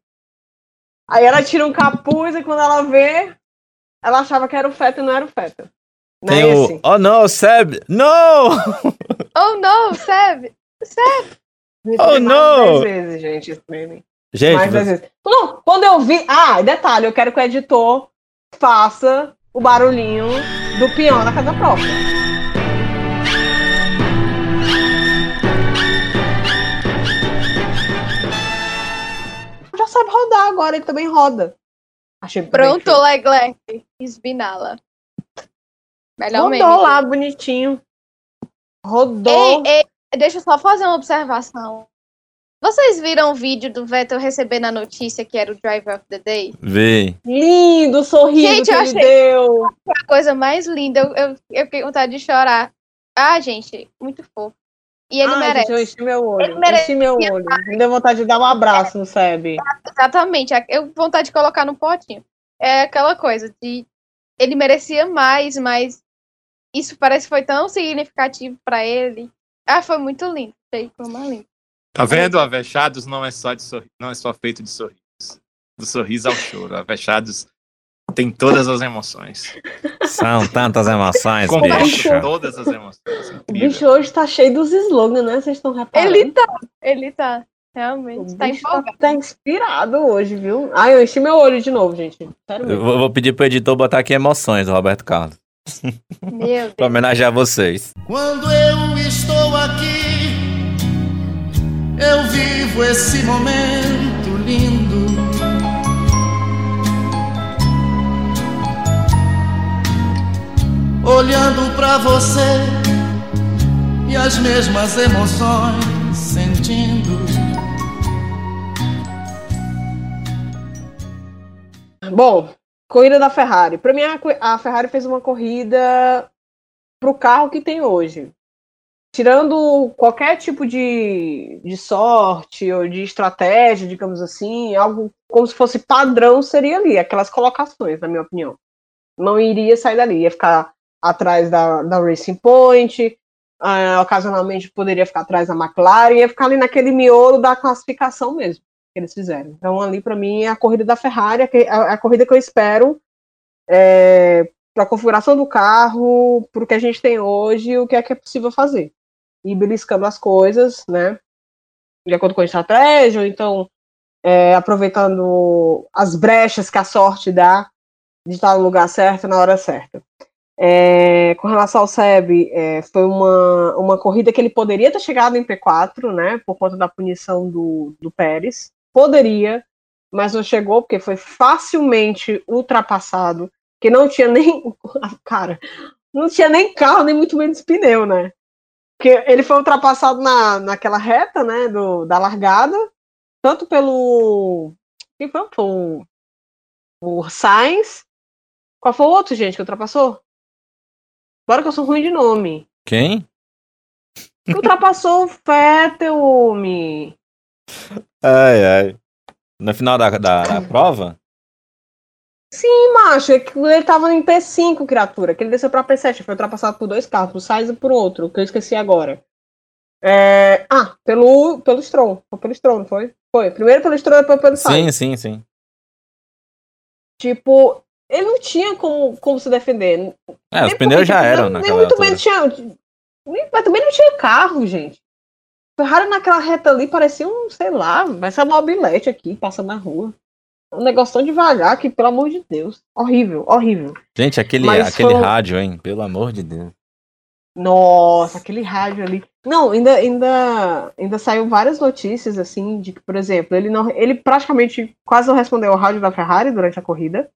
Aí ela tira um capuz e quando ela vê, ela achava que era o Feta e não era o Feta. Não é Tem o. esse? Oh não, Seb! Não! Oh, não, Seb. Repeti Oh, mais não! de 10 vezes, gente, esse meme. Gente, mais de 10 vezes. Não, quando eu vi. Ah, detalhe, eu quero que o editor faça o barulhinho do peão da casa própria. Já sabe rodar agora, ele também roda. Achei Pronto. Leclerc. Esbinala. Melhor. Rodou lá, bonitinho. Rodou. Ei, ei, deixa eu só fazer uma observação. Vocês viram o vídeo do Vettel recebendo a notícia que era o Driver of the Day? vê. Lindo sorriso Gente, que eu ele achei- deu. A coisa mais linda. Eu, eu, eu fiquei com vontade de chorar. Ah, gente, muito fofo. E ele Ai, merece. gente, eu enchi meu olho. Ele merece Enchi meu olho. Me deu vontade de dar um abraço no Seb. Exatamente. Eu vontade de colocar no potinho. É aquela coisa de ele merecia mais, mas isso parece que foi tão significativo pra ele. Ah, foi muito lindo. Foi mais lindo. Tá vendo? Avechados não é só de sorri... não é só feito de sorrisos. Do sorriso ao choro. Avechados tem todas as emoções. São tantas emoções, bicho. todas as emoções. O Incrível. bicho hoje tá cheio dos slogans, né? Vocês estão reparando? Ele tá, ele tá. Realmente, tá tá, tá inspirado hoje, viu? Ai, eu enchi meu olho de novo, gente. Sério Eu mesmo. vou, vou pedir pro editor botar aqui emoções Roberto Carlos. Meu Deus. Pra homenagear vocês. Quando eu estou aqui, eu vivo esse momento lindo. Olhando pra você e as mesmas emoções sentindo. Bom, corrida da Ferrari. Pra mim, a, Ferrari fez uma corrida pro carro que tem hoje. Tirando qualquer tipo de, de sorte ou de estratégia, digamos assim, algo como se fosse padrão seria ali, aquelas colocações, na minha opinião. Não iria sair dali, ia ficar atrás da, da Racing Point, ah, ocasionalmente poderia ficar atrás da McLaren, ia ficar ali naquele miolo da classificação mesmo que eles fizeram. Então, ali, para mim, é a corrida da Ferrari, a, que- a- a corrida que eu espero para a configuração do carro, para o que a gente tem hoje o que é que é possível fazer. E beliscando as coisas, né? De acordo com a estratégia, ou então é, aproveitando as brechas que a sorte dá de estar no lugar certo na hora certa. É, com relação ao Seb, é, foi uma, uma corrida que ele poderia ter chegado em P4, né? Por conta da punição do, do Pérez. Poderia, mas não chegou, porque foi facilmente ultrapassado, que não tinha nem. [LAUGHS] Cara, não tinha nem carro, nem muito menos pneu, né? Porque ele foi ultrapassado na, naquela reta, né? Do, da largada, tanto pelo. Quem foi? O, o Sainz. Qual foi o outro, gente, que ultrapassou? Bora que eu sou ruim de nome. Quem? Que ultrapassou o Vettel, homem. [LAUGHS] Ai, ai. No final da, da, da prova? Sim, macho, é que ele tava em P5, criatura, que ele desceu pra P7, foi ultrapassado por dois carros, por Sainz e por outro, que eu esqueci agora. É... Ah, pelo, pelo Strong. Foi pelo Strong, não foi? Foi. Primeiro pelo Strong, depois pelo Sim, Sainz. sim, sim. Tipo, ele não tinha como, como se defender. É, os Nem pneus porque, já eram naquela Nem muito altura. menos tinha. Mas também não tinha carro, gente. Ferrari naquela reta ali parecia um, sei lá, vai ser uma mobilete aqui, passa na rua. Um negócio tão devagar que, pelo amor de Deus. Horrível, horrível. Gente, aquele, Mas aquele foram- rádio, hein? Pelo amor de Deus. Nossa, aquele rádio ali. Não, ainda, ainda, ainda saiu várias notícias assim de que, por exemplo, ele não, ele praticamente quase não respondeu ao rádio da Ferrari durante a corrida.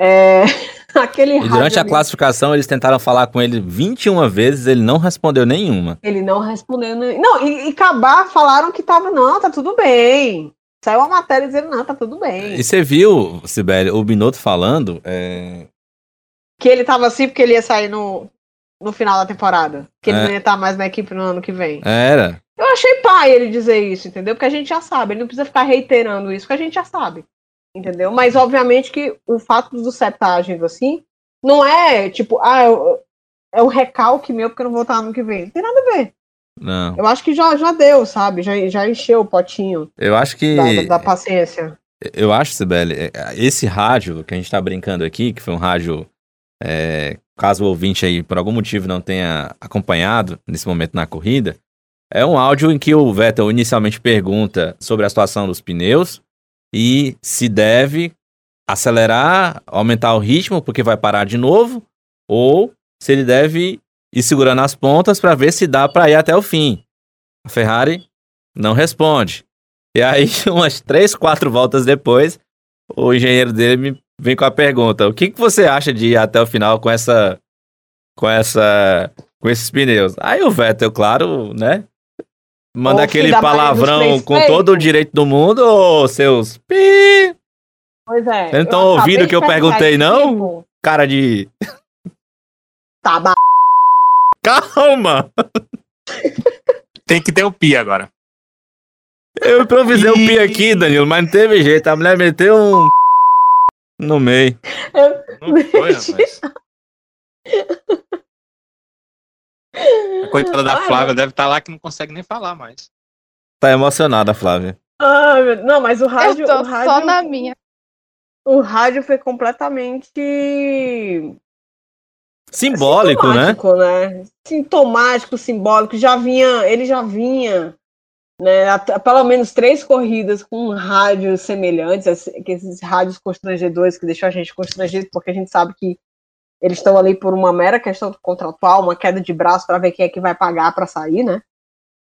É, [LAUGHS] aquele E durante a classificação, eles tentaram falar com ele 21 vezes, ele não respondeu nenhuma. ele não respondeu. nem- Não, e, e acabar falaram que tava não, tá tudo bem. Saiu uma matéria dizendo não, tá tudo bem. E você viu, Sibeli, o Binotto falando, é, Que ele tava assim porque ele ia sair no, no final da temporada. Que ele É. não ia estar mais na equipe no ano que vem. era. Eu achei pai ele dizer isso, entendeu? Porque a gente já sabe, ele não precisa ficar reiterando isso, porque a gente já sabe. Entendeu? Mas obviamente que o fato do CEP estar agindo assim não é tipo, ah, eu- é um recalque meu porque eu não vou estar ano que vem. Não tem nada a ver. Não. Eu acho que já, já deu, sabe? Já, já encheu o potinho Eu acho que. da, da- da paciência. Eu acho, Sibeli, é, esse rádio que a gente tá brincando aqui, que foi um rádio. é, caso o ouvinte aí, por algum motivo, não tenha acompanhado nesse momento na corrida, é um áudio em que o Vettel inicialmente pergunta sobre a situação dos pneus e se deve acelerar, aumentar o ritmo, porque vai parar de novo, ou se ele deve ir segurando as pontas para ver se dá para ir até o fim. A Ferrari não responde. E aí, [LAUGHS] umas três, quatro voltas depois, o engenheiro dele me vem com a pergunta: o que, que você acha de ir até o final com essa. com essa. com esses pneus? Aí o Vettel, claro, né? Manda aquele palavrão com todo o direito do mundo, ô seus pi, Pois é. Vocês não tão eu acabei ouvindo o que eu perguntei, não? tipo, cara de. [LAUGHS] Tá, ba- Calma! Tem que ter o pi agora. Eu improvisei o pi aqui, Danilo, mas não teve jeito. A mulher meteu um. [LAUGHS] no meio. Não foi, rapaz. [LAUGHS] [LAUGHS] A coitada da Flávia deve estar lá que não consegue nem falar mais. Tá emocionada, Flávia. Meu- não, mas o rádio, eu tô o rádio, só na minha. o rádio foi completamente Simbólico, né? sintomático, né? Sintomático, simbólico. Já vinha, ele já vinha, né? at- Pelo menos três corridas com rádios semelhantes, esses rádios constrangedores que deixam a gente constrangido, porque a gente sabe que eles estão ali por uma mera questão contratual, uma queda de braço para ver quem é que vai pagar para sair, né?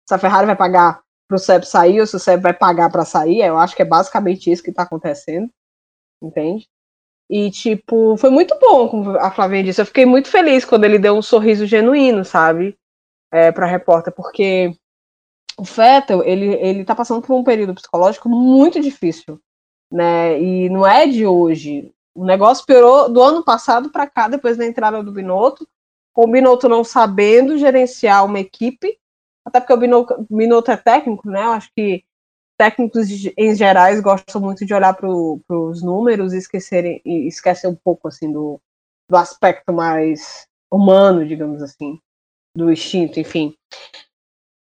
Se a Ferrari vai pagar para o Seb sair ou se o Seb vai pagar para sair, eu acho que é basicamente isso que está acontecendo, entende? E, tipo, foi muito bom, como a Flavia disse. Eu fiquei muito feliz quando ele deu um sorriso genuíno, sabe? É, pra repórter, porque o Vettel, ele, ele tá passando por um período psicológico muito difícil, né? E não é de hoje. O negócio piorou do ano passado para cá, depois da entrada do Binotto, com o Binotto não sabendo gerenciar uma equipe, até porque o Binotto, Binotto é técnico, né? Eu acho que técnicos em gerais gostam muito de olhar para os números e esquecerem e esquecem um pouco assim do, do aspecto mais humano, digamos assim, do instinto, enfim.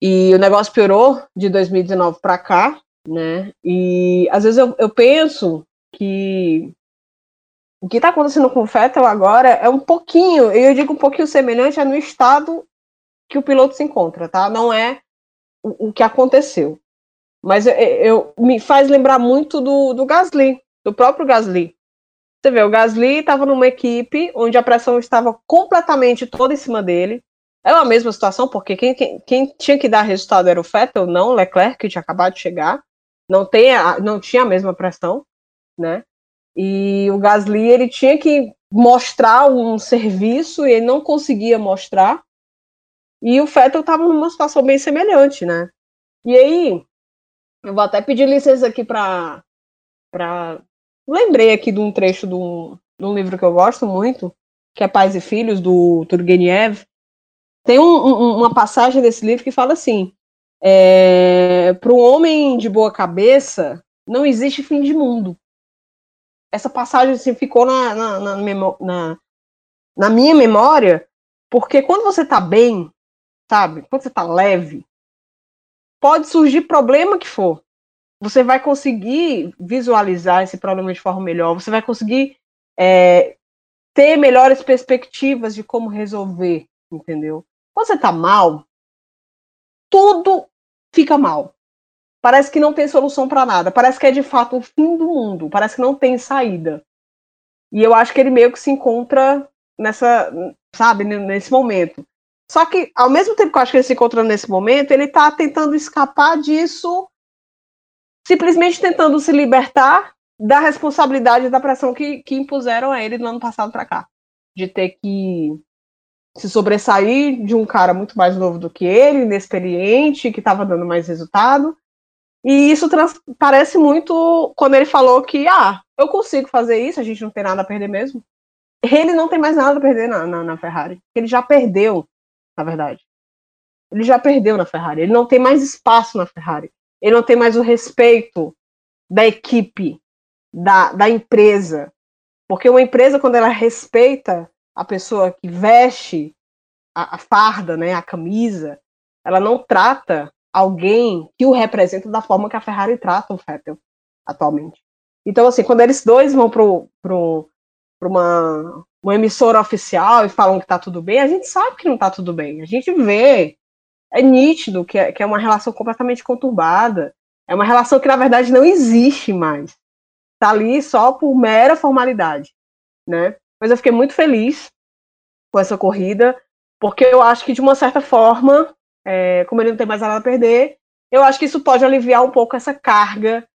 E o negócio piorou de 2019 para cá, né? E às vezes eu, eu penso que o que está acontecendo com o Vettel agora é um pouquinho, eu digo um pouquinho semelhante é no estado que o piloto se encontra, tá? Não é o, o que aconteceu. Mas eu, eu- me faz lembrar muito do, do Gasly, do próprio Gasly. Você vê, o Gasly estava numa equipe onde a pressão estava completamente toda em cima dele. É a mesma situação, porque quem, quem, quem tinha que dar resultado era o Vettel, não o Leclerc, que tinha acabado de chegar. Não, tem a- não tinha a mesma pressão, né? E o Gasly, ele tinha que mostrar um serviço e ele não conseguia mostrar. E o Vettel estava numa situação bem semelhante, né? E aí, eu vou até pedir licença aqui para. Pra... Lembrei aqui de um trecho de um, de um livro que eu gosto muito, que é Pais e Filhos, do Turgenev. Tem um- um- uma passagem desse livro que fala assim: é, para um homem de boa cabeça, não existe fim de mundo. Essa passagem assim, ficou na, na, na, na- na minha memória, porque quando você tá bem, sabe? Quando você tá leve, pode surgir problema que for. Você vai conseguir visualizar esse problema de forma melhor, você vai conseguir é, ter melhores perspectivas de como resolver, entendeu? Quando você tá mal, tudo fica mal. Parece que não tem solução para nada. Parece que é de fato o fim do mundo. Parece que não tem saída. E eu acho que ele meio que se encontra nessa, sabe, nesse momento. Só que, ao mesmo tempo que eu acho que ele se encontra nesse momento, ele tá tentando escapar disso, simplesmente tentando se libertar da responsabilidade da pressão que, que impuseram a ele do ano passado para cá. De ter que se sobressair de um cara muito mais novo do que ele, inexperiente, que estava dando mais resultado. E isso parece muito quando ele falou que, ah, eu consigo fazer isso, a gente não tem nada a perder mesmo. Ele não tem mais nada a perder na, na, na Ferrari. Ele já perdeu, na verdade. Ele já perdeu na Ferrari. Ele não tem mais espaço na Ferrari. Ele não tem mais o respeito da equipe, da, da empresa. Porque uma empresa, quando ela respeita a pessoa que veste a, a farda, né, a camisa, ela não trata alguém que o representa da forma que a Ferrari trata o Vettel atualmente. Então, assim, quando eles dois vão para uma, uma emissora oficial e falam que tá tudo bem, a gente sabe que não tá tudo bem. A gente vê, é nítido que é, que é uma relação completamente conturbada. É uma relação que, na verdade, não existe mais. Tá ali só por mera formalidade, né? Mas eu fiquei muito feliz com essa corrida, porque eu acho que, de uma certa forma, é, como ele não tem mais nada a perder, eu acho que isso pode aliviar um pouco essa carga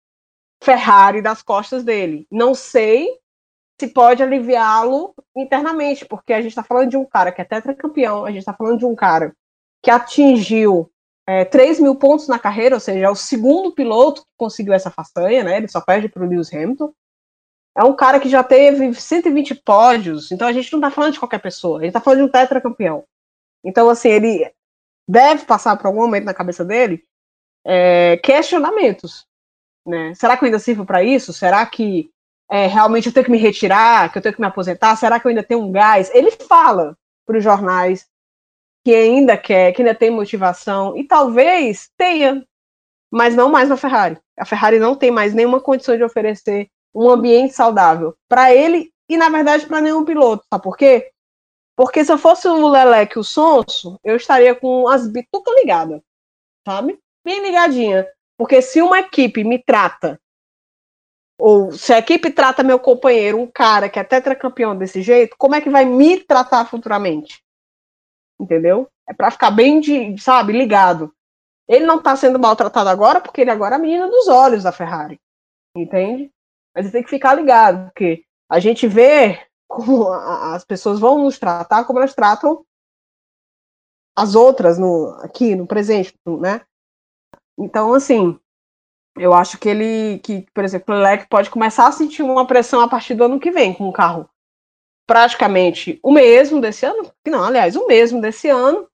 Ferrari das costas dele. Não sei se pode aliviá-lo internamente, porque a gente está falando de um cara que é tetracampeão, a gente está falando de um cara que atingiu é, 3 mil pontos na carreira, ou seja, é o segundo piloto que conseguiu essa façanha, né? Ele só perde para o Lewis Hamilton. É um cara que já teve 120 pódios, então a gente não está falando de qualquer pessoa, a gente está falando de um tetracampeão. Então, assim, ele deve passar por algum momento na cabeça dele é, questionamentos. Né? Será que eu ainda sirvo para isso? Será que é, realmente eu tenho que me retirar, que eu tenho que me aposentar? Será que eu ainda tenho um gás? Ele fala para os jornais que ainda quer, que ainda tem motivação, e talvez tenha, mas não mais na Ferrari. A Ferrari não tem mais nenhuma condição de oferecer um ambiente saudável para ele e, na verdade, para nenhum piloto. Sabe por quê? Porque se eu fosse o Leleque o Sonso, eu estaria com as bitucas ligadas, sabe? Bem ligadinha. Porque se uma equipe me trata, ou se a equipe trata meu companheiro, um cara que é tetracampeão desse jeito, como é que vai me tratar futuramente? Entendeu? É para ficar bem, de, sabe, ligado. Ele não tá sendo maltratado agora porque ele agora é a menina dos olhos da Ferrari. Entende? Mas ele tem que ficar ligado, porque a gente vê como as pessoas vão nos tratar como elas tratam as outras no, aqui no presente, né? Então, assim, eu acho que ele, que, por exemplo, o Leclerc pode começar a sentir uma pressão a partir do ano que vem, com um carro praticamente o mesmo desse ano, não, aliás, o mesmo desse ano,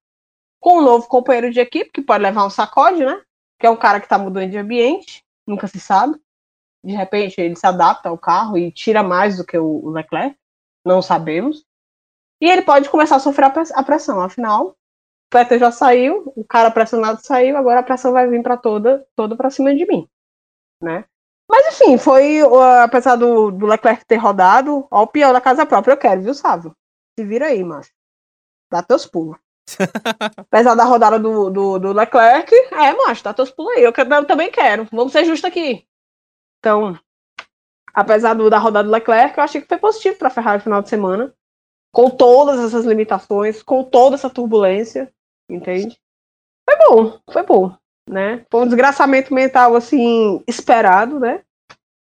com um novo companheiro de equipe, que pode levar um sacode, né? Que é um cara que está mudando de ambiente, nunca se sabe. De repente ele se adapta ao carro e tira mais do que o Leclerc, não sabemos. E ele pode começar a sofrer a pressão, afinal, o Vettel já saiu, o cara pressionado saiu, agora a pressão vai vir para toda, toda para cima de mim, né? Mas enfim, foi, apesar do, do Leclerc ter rodado, ó, o pior da casa própria eu quero, viu, Sávio? Se vira aí, macho. Dá teus pulos. [LAUGHS] apesar da rodada do, do, do, Leclerc, é, macho, dá teus pulos aí. Eu, eu, também quero. Vamos ser justos aqui. Então, apesar do, da rodada do Leclerc, eu achei que foi positivo para a Ferrari no final de semana. Com todas essas limitações, com toda essa turbulência entende? Foi bom, foi bom, né? Foi um desgraçamento mental, assim, esperado, né?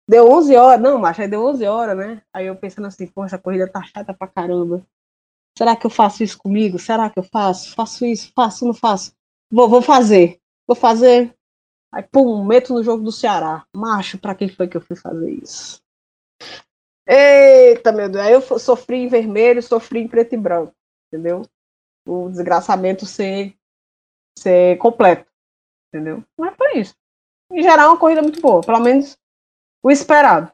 Deu 11 horas, não, mas aí deu 11 horas, né? Aí eu pensando assim, poxa, a corrida tá chata pra caramba. Será que eu faço isso comigo? Será que eu faço? Faço isso? Faço, não faço? Vou, vou fazer. Vou fazer. Aí, pum, meto no jogo do Ceará. Macho, pra quem foi que eu fui fazer isso? Eita, meu Deus. Aí eu sofri em vermelho, sofri em preto e branco. Entendeu? o desgraçamento ser, ser completo. Entendeu? Mas foi isso. Em geral, é uma corrida muito boa. Pelo menos o esperado.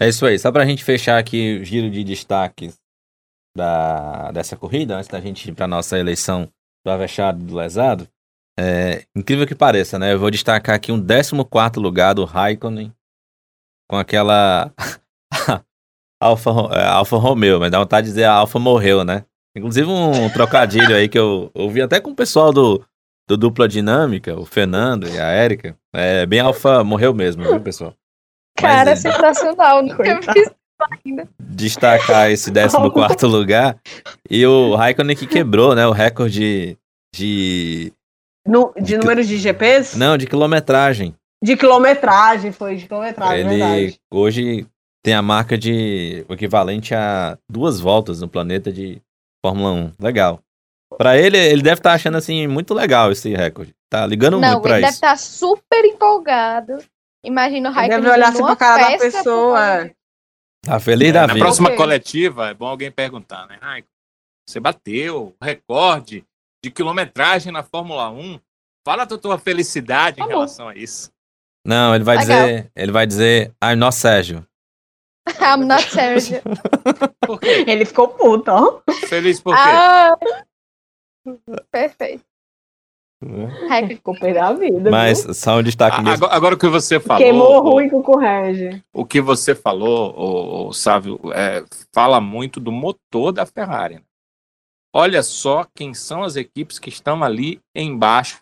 É isso aí. Só para a gente fechar aqui o giro de destaques da, dessa corrida, antes da gente ir para nossa eleição do Avechado do Lesado, é, incrível que pareça, né? Eu vou destacar aqui um 14 lugar do Raikkonen com aquela [LAUGHS] Alfa, é, Alfa Romeo, mas dá vontade de dizer a Alfa morreu, né? Inclusive um [LAUGHS] trocadilho aí que eu ouvi até com o pessoal do, do Dupla Dinâmica, o Fernando e a Érica. É bem Alfa morreu mesmo, viu, pessoal? Cara, mas, sensacional, [LAUGHS] nunca vi isso ainda. Destacar esse 14 lugar e o Raikkonen que quebrou, né, o recorde de... No, de, de números de GPs? Não, de quilometragem. De quilometragem, foi de quilometragem, Ele verdade. hoje tem a marca de o equivalente a duas voltas no planeta de Fórmula 1. Legal. Pra ele, ele deve estar tá achando assim muito legal esse recorde. Tá ligando Não, muito pra ele isso. deve tá estar super empolgado. Imagina o Raikkonen Deve olhar assim pra cara da pessoa. Tá feliz é, da Na vida. próxima coletiva, é bom alguém perguntar, né? Raikkonen, você bateu o recorde de quilometragem na Fórmula 1. Fala da tua felicidade tá em bom. relação a isso. Não, ele vai Legal. dizer, ele vai dizer, I'm not Sérgio. [LAUGHS] I'm not Sérgio. [LAUGHS] Ele ficou puto, ó. Feliz por quê? Ah, perfeito. É. Ficou pé da vida. Mas viu? só um destaque mesmo. Agora, agora o que você falou. Queimou ruim com o Correge. O que você falou, o, o Sávio, é, fala muito do motor da Ferrari. Né? Olha só quem são as equipes que estão ali embaixo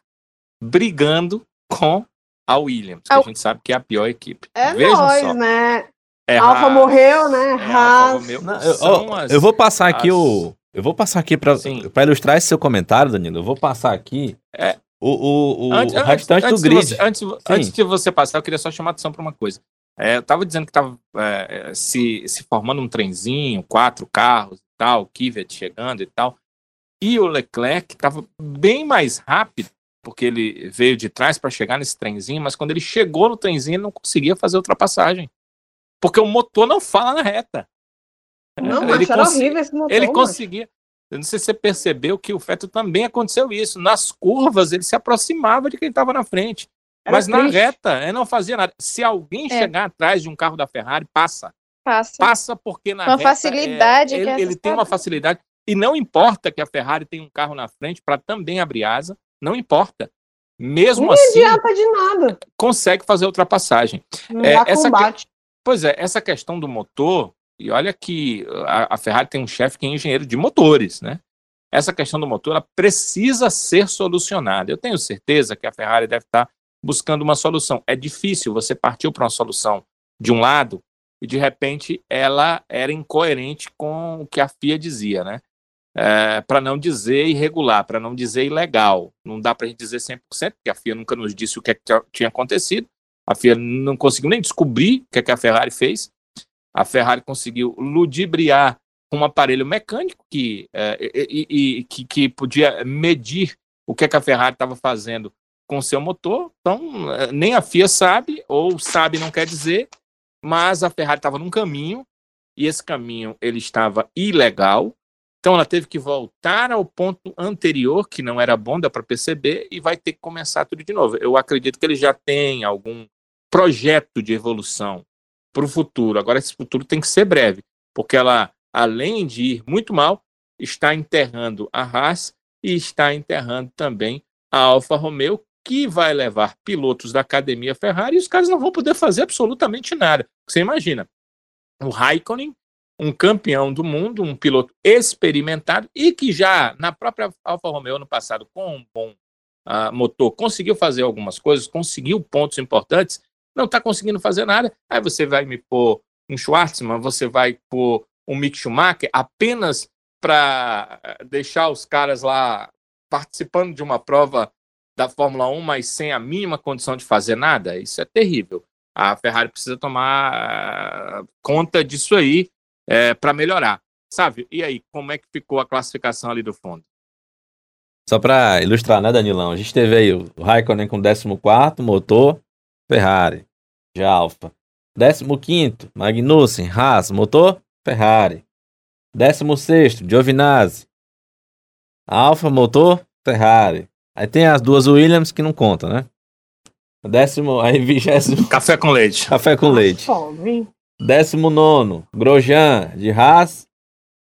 brigando com a Williams, que a gente sabe que é a pior equipe. É Vejam nós, só. né? É Alfa Haas, morreu, né? É Haas. Não, eu, as, eu, vou passar aqui o. Eu vou passar aqui para ilustrar esse seu comentário, Danilo. Eu vou passar aqui é, o, o, o, antes, restante antes, do grid. Você, antes, antes, de você passar, eu queria só chamar a atenção para uma coisa. É, eu estava dizendo que estava é, se, se formando um trenzinho, quatro carros e tal, o Kvyat chegando e tal. E o Leclerc estava bem mais rápido porque ele veio de trás para chegar nesse trenzinho, mas quando ele chegou no trenzinho, ele não conseguia fazer ultrapassagem. Porque o motor não fala na reta. Não, ele cons... horrível esse motor. Ele mas... conseguia. Eu não sei se você percebeu que o Feto também aconteceu isso. Nas curvas, ele se aproximava de quem estava na frente. Era mas triste. na reta, ele não fazia nada. Se alguém é. chegar atrás de um carro da Ferrari, passa. Passa. Passa porque na uma reta. facilidade. É, ele, ele tem uma facilidade. E não importa que a Ferrari tenha um carro na frente para também abrir asa. Não importa. Mesmo não assim. Não adianta de nada. Consegue fazer ultrapassagem. Não é, essa combate. Que... Pois é, essa questão do motor, e olha que a, a Ferrari tem um chefe que é engenheiro de motores, né? Essa questão do motor ela precisa ser solucionada. Eu tenho certeza que a Ferrari deve estar buscando uma solução. É difícil, você partiu para uma solução de um lado e de repente ela era incoerente com o que a FIA dizia, né? É, para não dizer irregular, para não dizer ilegal. Não dá para a gente dizer 100%, porque a FIA nunca nos disse o que, é que tinha acontecido. A FIA não conseguiu nem descobrir o que, é que a Ferrari fez. A Ferrari conseguiu ludibriar um aparelho mecânico que, é, e, e, que, que podia medir o que, é que a Ferrari estava fazendo com seu motor. Então, é, nem a FIA sabe, ou sabe não quer dizer, mas a Ferrari estava num caminho, e esse caminho ele estava ilegal, então ela teve que voltar ao ponto anterior, que não era bom, dá para perceber, e vai ter que começar tudo de novo. Eu acredito que ele já tem algum projeto de evolução para o futuro. Agora, esse futuro tem que ser breve, porque ela, além de ir muito mal, está enterrando a Haas e está enterrando também a Alfa Romeo, que vai levar pilotos da academia Ferrari e os caras não vão poder fazer absolutamente nada. Você imagina, o Raikkonen um campeão do mundo, um piloto experimentado e que já na própria Alfa Romeo no passado, com um bom uh, motor, conseguiu fazer algumas coisas, conseguiu pontos importantes, não está conseguindo fazer nada. Aí você vai me pôr um Schwartzman, você vai pôr um Mick Schumacher apenas para eh, deixar os caras lá participando de uma prova da Fórmula 1, mas sem a mínima condição de fazer nada. Isso é terrível. A Ferrari precisa tomar uh, conta disso aí é, para melhorar. Sabe? E aí, como é que ficou a classificação ali do fundo? Só para ilustrar, né, Danilão? A gente teve aí o Raikkonen com 14, motor Ferrari, de Alfa. 15, Magnussen, Haas, motor Ferrari. 16, Giovinazzi, Alfa, motor Ferrari. Aí tem as duas Williams que não contam, né? Décimo, aí vigésimo. Café com leite. Café com leite. Fome. 19, Grosjean, de Haas,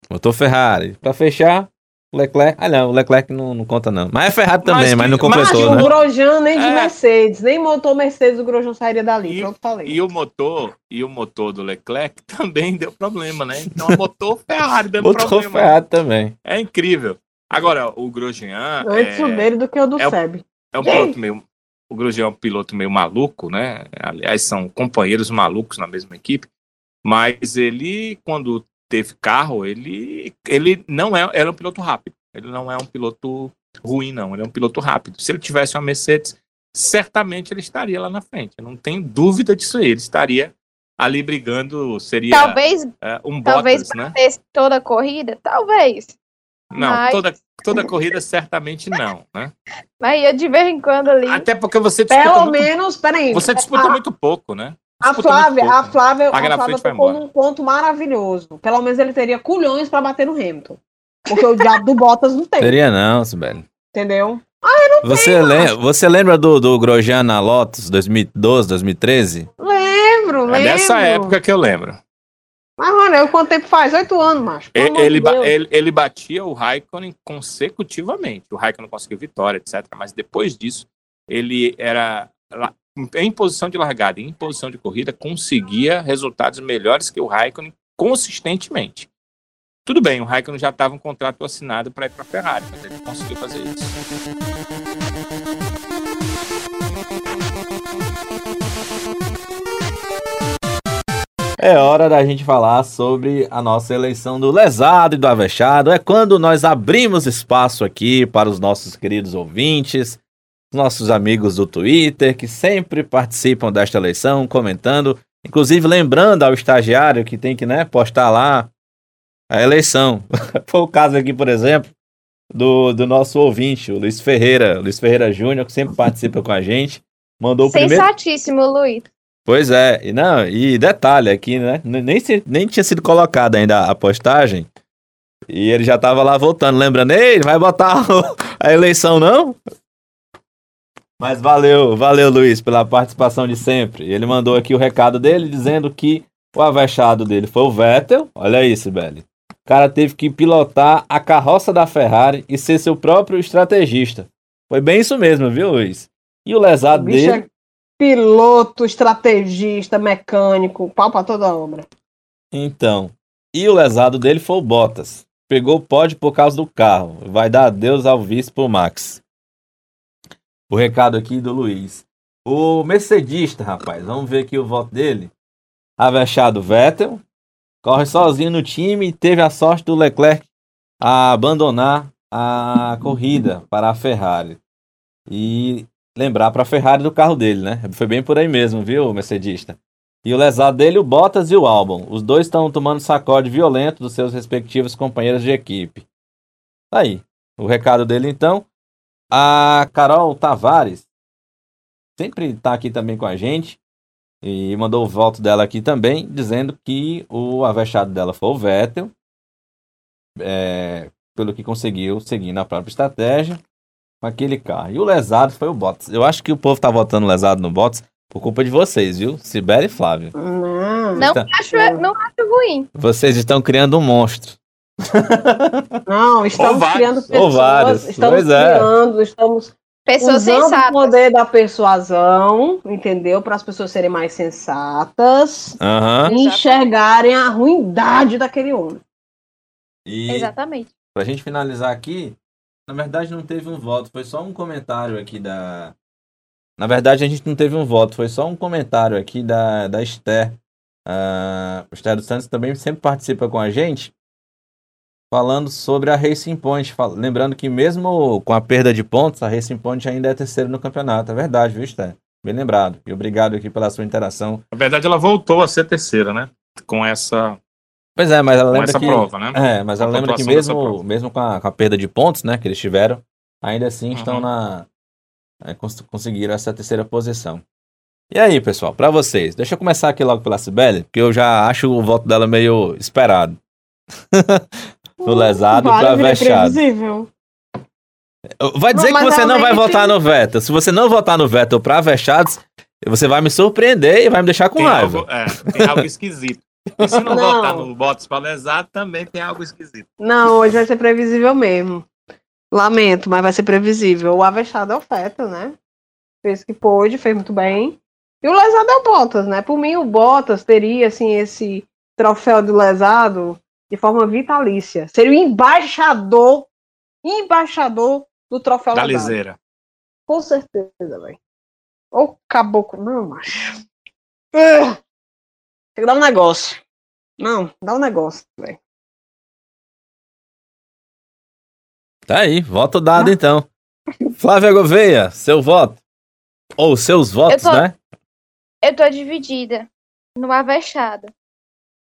motor Ferrari. Para fechar, Leclerc. Ah, não, o Leclerc não, não conta, não. Mas é Ferrari também, Mas mas, que- não completou, Mas né? o Grosjean nem de É. Mercedes, nem motor Mercedes o Grosjean sairia dali. E- Pronto, falei. E o motor, e o motor do Leclerc [LAUGHS] também deu problema, né? Então, o motor Ferrari dando Outro problema. Ferrari também. É incrível. Agora, o Grosjean Antes o é, dele do que o do é o- Seb. é um piloto meio. O Grosjean é um piloto meio maluco, né? Aliás, são companheiros malucos na mesma equipe. Mas ele, quando teve carro, ele, ele não é, era um piloto rápido. Ele não é um piloto ruim, não. Ele é um piloto rápido. Se ele tivesse uma Mercedes, certamente ele estaria lá na frente. Eu não tenho dúvida disso aí. Ele estaria ali brigando, seria Talvez, é, um talvez Bottas, né? batesse toda a corrida, talvez. Não, mas- toda, toda corrida certamente não, né? Mas ia de vez em quando ali. Até porque você disputa, Pelo muito, menos, peraí. você disputa a, muito pouco, né? A Flávia, pouco, a né? Flávia, a Flávia tocou embora. num ponto maravilhoso. Pelo menos ele teria culhões pra bater no Hamilton. Porque o diabo do Bottas não tem, Seria não, Sibeli. entendeu? Você, lembra, você lembra do, do Grosjean na Lotus 2012, 2013? Lembro, lembro. É dessa época que eu lembro. Mas, mano, eu quanto tempo faz? Oito anos, macho. Ele, ba- Deus. ele, ele batia o Raikkonen consecutivamente. O Raikkonen conseguiu vitória, etc. Mas depois disso, ele era lá- em posição de largada, e em posição de corrida, conseguia resultados melhores que o Raikkonen consistentemente. Tudo bem, o Raikkonen já estava um contrato assinado para ir para a Ferrari, mas ele conseguiu fazer isso. É hora da gente falar sobre a nossa eleição do lesado e do avexado. É quando nós abrimos espaço aqui para os nossos queridos ouvintes, nossos amigos do Twitter, que sempre participam desta eleição, comentando, inclusive lembrando ao estagiário que tem que né, postar lá a eleição. [LAUGHS] Foi o caso aqui, por exemplo, do, do nosso ouvinte, o Luiz Ferreira, Luiz Ferreira Júnior, que sempre participa com a gente. Mandou o primeiro. Sensatíssimo, Luiz. Pois é, e não, e detalhe aqui, né? Nem, se- nem tinha sido colocada ainda a postagem. E ele já tava lá voltando, lembrando, ei, vai botar [LAUGHS] a eleição, não? Mas valeu, valeu, Luiz, pela participação de sempre. Ele mandou aqui o recado dele dizendo que o avexado dele foi o Vettel. Olha aí, Sibeli. O cara teve que pilotar a carroça da Ferrari e ser seu próprio estrategista. Foi bem isso mesmo, viu, Luiz? E o lesado Bicho dele. é piloto, estrategista, mecânico, pau pra toda obra. Então, e o lesado dele foi o Bottas. Pegou o pódio por causa do carro. Vai dar adeus ao vice pro Max. O recado aqui do Luiz. O Mercedista, rapaz, vamos ver aqui o voto dele. Avexado Vettel. Corre sozinho no time e teve a sorte do Leclerc a abandonar a corrida para a Ferrari. E lembrar para a Ferrari do carro dele, né? Foi bem por aí mesmo, viu, Mercedista? E o lesado dele, o Bottas e o Albon. Os dois estão tomando sacode violento dos seus respectivos companheiros de equipe. Tá aí. O recado dele, então. A Carol Tavares sempre tá aqui também com a gente. E mandou o voto dela aqui também, dizendo que o avexado dela foi o Vettel. é, pelo que conseguiu seguir na própria estratégia com aquele carro. E o lesado foi o Bottas. Eu acho que o povo tá votando lesado no Bottas por culpa de vocês, viu? Sibeli e Flávio. Não, Não Tá. acho, não acho ruim. Vocês estão criando um monstro. [LAUGHS] não, estamos Ou vários, criando ou pessoas, vários, estamos pois é. criando, estamos Pessoas usando o sensatas. poder da persuasão, entendeu? Para as pessoas serem mais sensatas Aham. e enxergarem a ruindade daquele homem. E Exatamente. pra gente finalizar aqui, na verdade não teve um voto, foi só um comentário aqui da. Na verdade a gente não teve um voto, foi só um comentário aqui da, da Esther. Ah, o Esther dos Santos também sempre participa com a gente, falando sobre a Racing Point. Lembrando que mesmo com a perda de pontos, a Racing Point ainda é terceiro no campeonato. É verdade, viu, Esther? Bem lembrado. E obrigado aqui pela sua interação. Na verdade, ela voltou a ser terceira, né? Com essa, Pois é, mas ela lembra que. prova, né? É, mas a ela lembra que mesmo, mesmo com, a, com a perda de pontos, né, que eles tiveram, ainda assim estão Uhum. na. é, cons- conseguiram essa terceira posição. E aí, pessoal, pra vocês, deixa eu começar aqui logo pela Cibele, porque eu já acho o voto dela meio esperado. [LAUGHS] no lesado e pra Vale, vira vexado. previsível. Vai dizer Não, que mas você não vai votar no Vettel. Se você não votar no Vettel pra vexados, você vai me surpreender e vai me deixar com Tem raiva. algo, é, tem algo esquisito. E se não, não. voltar no Bottas para lesado, também tem algo esquisito. Não, hoje vai ser previsível mesmo. Lamento, mas vai ser previsível. O avexado é o Feta, né? Fez o que pôde, fez muito bem. E o lesado é o Bottas, né? Por mim, o Bottas teria, assim, esse troféu de lesado de forma vitalícia. Seria o embaixador, embaixador do troféu da liseira. Com certeza, velho. Ô caboclo, não, macho. Uh, tem que dar um negócio. Não, dá um negócio, velho. Tá aí, voto dado ah. então. Flávia Gouveia, seu voto. Ou seus votos, eu tô, né? Eu tô dividida. Numa vexada.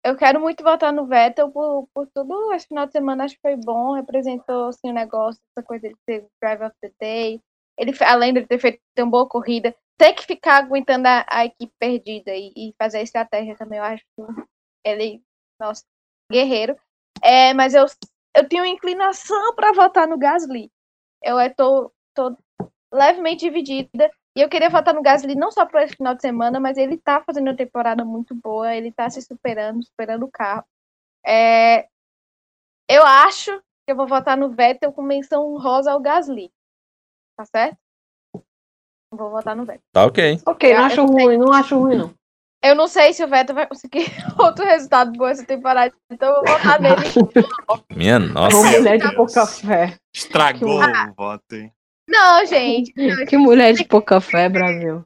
Eu quero muito votar no Vettel por, por tudo. Esse final de semana acho que foi bom. Representou assim, o negócio, essa coisa de ser drive of the day. Ele, além de ter feito uma boa corrida, ter que ficar aguentando a, a equipe perdida e, e, fazer a estratégia também, eu acho ele, nossa, guerreiro. É, mas eu, eu tenho inclinação para votar no Gasly. Eu estou tô levemente dividida. E eu queria votar no Gasly não só para esse final de semana, mas ele está fazendo uma temporada muito boa, ele está se superando, superando o carro. É, eu acho que eu vou votar no Vettel com menção rosa ao Gasly. Tá certo? Vou votar no Vettel. Tá ok. Ok, não acho ruim, não acho ruim, não. Eu não sei se o Vettel vai conseguir [LAUGHS] outro resultado bom essa temporada, então eu vou votar nele. Minha nossa. Uma mulher de pouca fé. Estragou o voto, hein? Não, gente. [LAUGHS] que mulher de pouca fé, Brasil.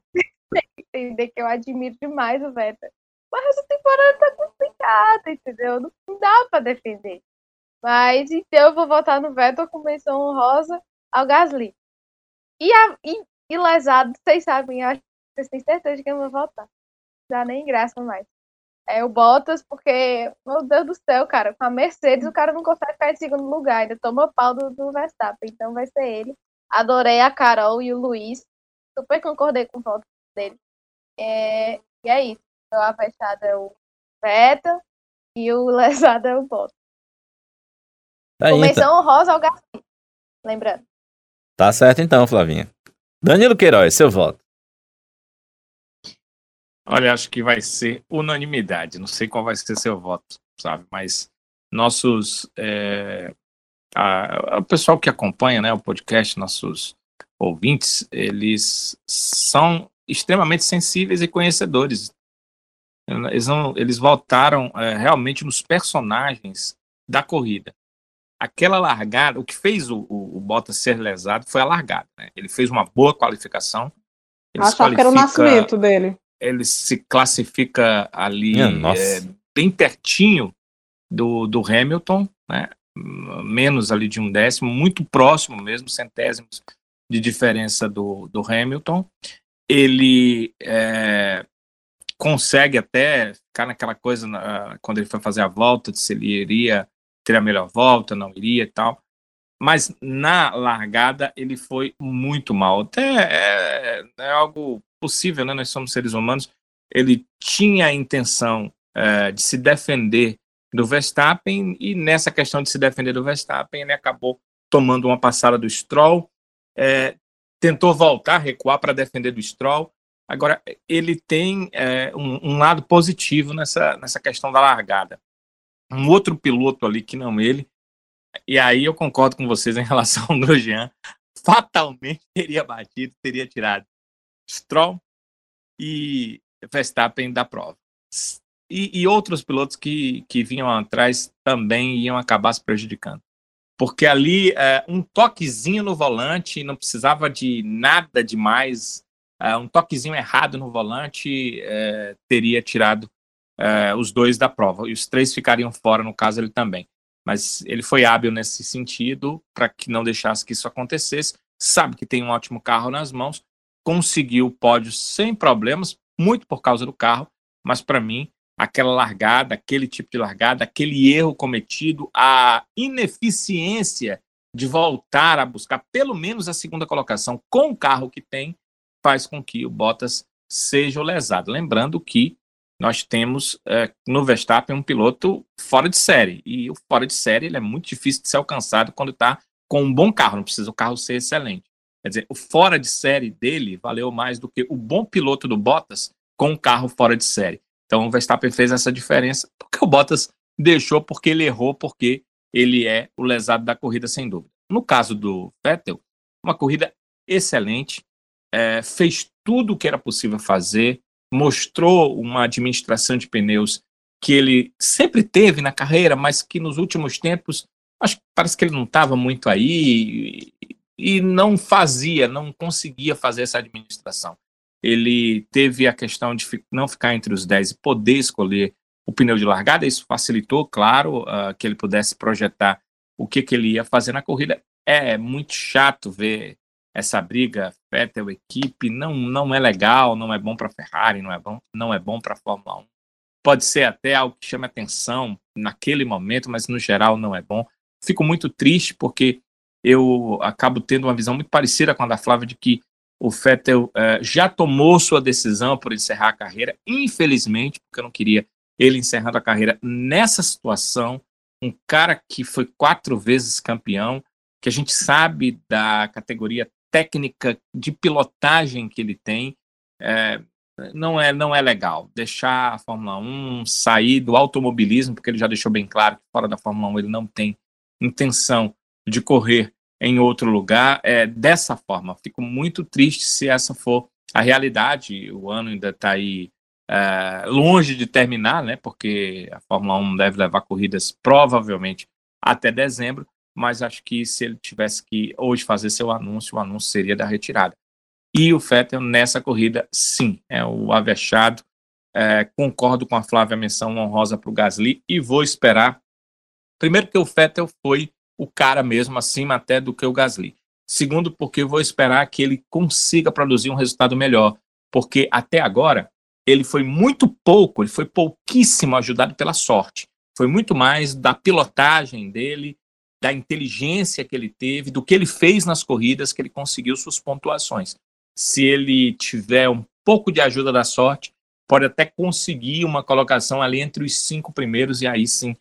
Entender que eu admiro demais o Vettel. Mas essa temporada tá complicada, entendeu? Não dá pra defender. Mas então eu vou votar no Vettel com menção honrosa ao Gasly. E, a, e, e lesado, vocês sabem, eu acho que vocês têm certeza de que eu vou votar. Não dá nem graça mais. É o Bottas, porque, meu Deus do céu, cara, com a Mercedes o cara não consegue ficar em segundo lugar, ainda toma pau do, do Verstappen, então vai ser ele. Adorei a Carol e o Luiz, super concordei com o voto dele. É, e é isso. Então, a fechada [LAUGHS] é o Vettel e o lesado é o Bottas. Tá Comissão então. honrosa ao Garcia, lembrando. Tá certo então, Flavinha. Danilo Queiroz, seu voto. Olha, acho que vai ser unanimidade. Não sei qual vai ser seu voto, sabe? Mas nossos. É, a, o pessoal que acompanha né, o podcast, nossos ouvintes, eles são extremamente sensíveis e conhecedores. Eles, não, eles voltaram é, realmente nos personagens da corrida aquela largada, o que fez o, o, o Bottas ser lesado foi a largada. Né? Ele fez uma boa qualificação. Ele Achava que era o nascimento dele. Ele se classifica ali é, bem pertinho do, do Hamilton, né? Menos ali de um décimo, muito próximo mesmo, centésimos de diferença do, do Hamilton. Ele é, consegue até ficar naquela coisa, na, quando ele foi fazer a volta, de se ele iria ter a melhor volta, não iria e tal. Mas na largada ele foi muito mal. Até é, é algo possível, né? Nós somos seres humanos. Ele tinha a intenção é, de se defender do Verstappen e nessa questão de se defender do Verstappen ele acabou tomando uma passada do Stroll, é, tentou voltar, recuar para defender do Stroll. Agora ele tem é, um, um, lado positivo nessa, nessa questão da largada um outro piloto ali que não ele. E aí eu concordo com vocês em relação ao Grosjean. Fatalmente teria batido, teria tirado Stroll e Verstappen da prova. E, e, outros pilotos que, que vinham atrás também iam acabar se prejudicando. Porque ali, é, um toquezinho no volante, não precisava de nada demais, é, um toquezinho errado no volante é, teria tirado uh, os dois da prova. E os três ficariam fora, no caso, ele também. Mas ele foi hábil nesse sentido para que não deixasse que isso acontecesse. Sabe que tem um ótimo carro nas mãos, conseguiu o pódio sem problemas, muito por causa do carro, mas para mim, aquela largada, aquele tipo de largada, aquele erro cometido, a ineficiência de voltar a buscar pelo menos a segunda colocação com o carro que tem, faz com que o Bottas seja lesado. Lembrando que nós temos é, no Verstappen um piloto fora de série. E o fora de série ele é muito difícil de ser alcançado quando está com um bom carro, não precisa o carro ser excelente. Quer dizer, o fora de série dele valeu mais do que o bom piloto do Bottas com um carro fora de série. Então o Verstappen fez essa diferença porque o Bottas deixou porque ele errou, porque ele é o lesado da corrida, sem dúvida. No caso do Vettel, uma corrida excelente, é, fez tudo o que era possível fazer, mostrou uma administração de pneus que ele sempre teve na carreira, mas que nos últimos tempos acho parece que ele não estava muito aí e, e não fazia, não conseguia fazer essa administração. Ele teve a questão de não ficar entre os 10 e poder escolher o pneu de largada, isso facilitou, claro, uh, que ele pudesse projetar o que, que ele ia fazer na corrida. É muito chato ver essa briga Vettel equipe, não não é legal, não é bom para Ferrari, não é bom, não é bom para Fórmula 1. Pode ser até algo que chame atenção naquele momento, mas no geral não é bom. Fico muito triste porque eu acabo tendo uma visão muito parecida com a da Flávia de que o Vettel eh, já tomou sua decisão por encerrar a carreira, infelizmente, porque eu não queria ele encerrando a carreira nessa situação. Um cara que foi quatro vezes campeão, que a gente sabe da categoria técnica de pilotagem que ele tem, é, não é não é legal deixar a Fórmula 1 sair do automobilismo, porque ele já deixou bem claro que fora da Fórmula 1 ele não tem intenção de correr em outro lugar é, dessa forma. Fico muito triste se essa for a realidade. O ano ainda está aí é, longe de terminar, né? Porque a Fórmula 1 deve levar corridas provavelmente até dezembro. Mas acho que se ele tivesse que hoje fazer seu anúncio, o anúncio seria da retirada. E o Vettel nessa corrida, sim, é o avexado. É, concordo com a Flávia menção honrosa para o Gasly e vou esperar Primeiro, porque o Vettel foi o cara mesmo, acima até do que o Gasly. Segundo, porque eu vou esperar que ele consiga produzir um resultado melhor. Porque até agora, ele foi muito pouco, ele foi pouquíssimo ajudado pela sorte. Foi muito mais da pilotagem dele, da inteligência que ele teve, do que ele fez nas corridas que ele conseguiu suas pontuações. Se ele tiver um pouco de ajuda da sorte, pode até conseguir uma colocação ali entre os cinco primeiros e aí sim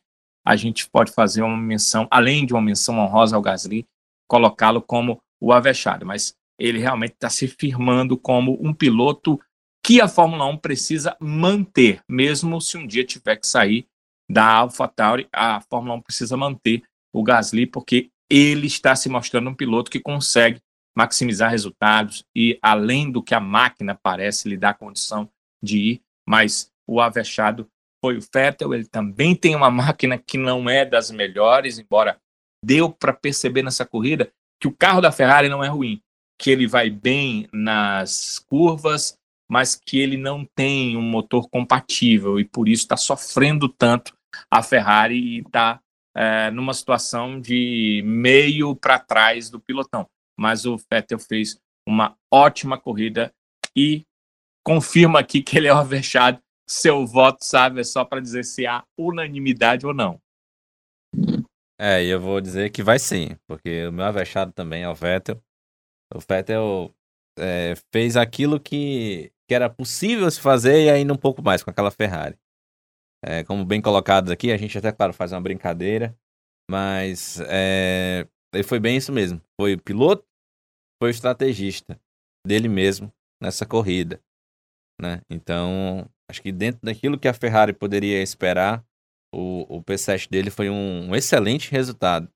a gente pode fazer uma menção, além de uma menção honrosa ao Gasly, colocá-lo como o avexado, mas ele realmente está se firmando como um piloto que a Fórmula 1 precisa manter, mesmo se um dia tiver que sair da AlphaTauri, a Fórmula 1 precisa manter o Gasly, porque ele está se mostrando um piloto que consegue maximizar resultados e, além do que a máquina parece lhe dar condição de ir, mas o avexado foi o Vettel, ele também tem uma máquina que não é das melhores, embora deu para perceber nessa corrida que o carro da Ferrari não é ruim, que ele vai bem nas curvas, mas que ele não tem um motor compatível e por isso está sofrendo tanto a Ferrari e está é, numa situação de meio para trás do pilotão. Mas o Vettel fez uma ótima corrida e confirma aqui que ele é o avexado seu voto, sabe, é só para dizer se há unanimidade ou não. É, e eu vou dizer que vai sim, porque o meu avexado também é o Vettel. O Vettel é, fez aquilo que, que era possível se fazer e ainda um pouco mais com aquela Ferrari. É, como bem colocado aqui, a gente até, claro, faz uma brincadeira, mas é, foi bem isso mesmo. Foi o piloto, foi o estrategista dele mesmo nessa corrida. Né? Então, Acho que dentro daquilo que a Ferrari poderia esperar, o, o P7 dele foi um, um excelente resultado.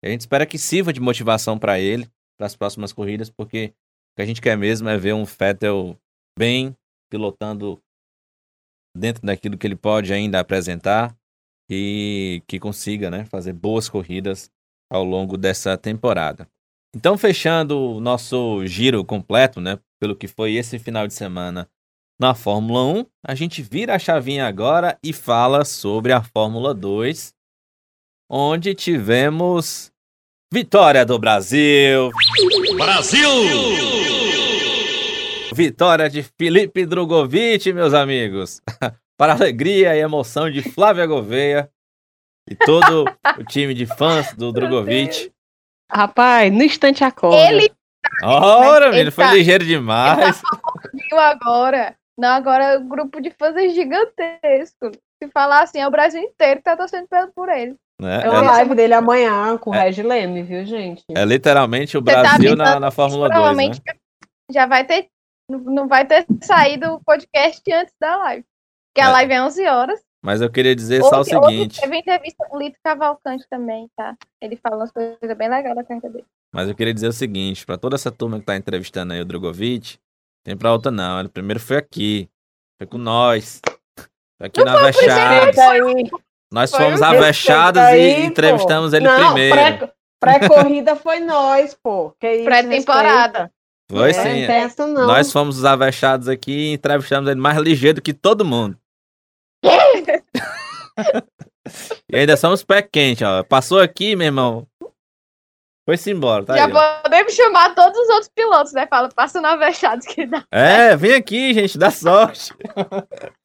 E a gente espera que sirva de motivação para ele, para as próximas corridas, porque o que a gente quer mesmo é ver um Vettel bem, pilotando dentro daquilo que ele pode ainda apresentar e que consiga né, fazer boas corridas ao longo dessa temporada. Então, fechando o nosso giro completo, né, pelo que foi esse final de semana na Fórmula 1. A gente vira a chavinha agora e fala sobre a Fórmula 2, onde tivemos vitória do Brasil. Brasil! Vitória de Felipe Drogovic, meus amigos. [LAUGHS] Para a alegria e emoção de Flávia Gouveia e todo o time de fãs do Drogovic. Rapaz, no instante acorda. Ele. Ora, menino, foi tá, ligeiro demais. Ele tá agora. Não, agora o grupo de fãs é gigantesco. Se falar assim, é o Brasil inteiro que tá torcendo por ele. É, é uma é, live dele amanhã com o é, Reg Leme, viu, gente? É literalmente o tá Brasil tá na, na Fórmula 2. Provavelmente né? já vai ter. Não vai ter saído o podcast antes da live. Porque a É. live é 11 horas. Mas eu queria dizer só o seguinte. Teve entrevista com o Lito Cavalcante também, tá? Ele fala umas coisas bem legais da carreira dele. Mas eu queria dizer o seguinte, pra toda essa turma que tá entrevistando aí o Drogovic, tem pra outra não. Ele primeiro foi aqui. Foi com nós. Foi aqui na Avechados. Respeita aí. Nós Foi fomos Respeita e entrevistamos ele Não, primeiro. pré- Pré-corrida foi nós, pô. Pré-temporada. Foi. É, sim. não não. Nós fomos os avechados aqui e entrevistamos ele mais ligeiro que todo mundo. [LAUGHS] e ainda somos pé quente, ó. Passou aqui, meu irmão. Foi-se embora, tá Já aí, podemos chamar todos os outros pilotos, né? Fala, passa na Avechados que dá. É, vem aqui, gente, dá sorte.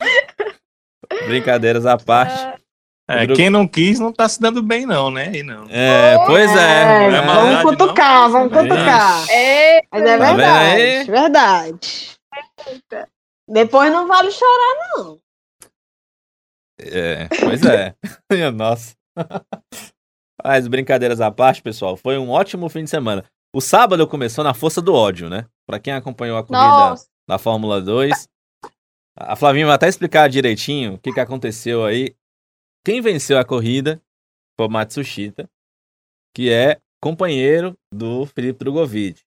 [LAUGHS] Brincadeiras à parte. É, quem não quis não tá se dando bem, não, né? E não. É, pois é. É, Não é vamos cutucar, não. vamos cutucar. É, Mas é Tá verdade, verdade. Depois não vale chorar, É, pois é. [LAUGHS] Nossa. Mas brincadeiras à parte, pessoal, foi um ótimo fim de semana. O sábado começou na força do ódio, né? Pra quem acompanhou a corrida nossa. da Fórmula 2. A Flavinha vai até explicar direitinho o que, que aconteceu aí. Quem venceu a corrida foi o Matsushita, que é companheiro do Felipe Drogovic.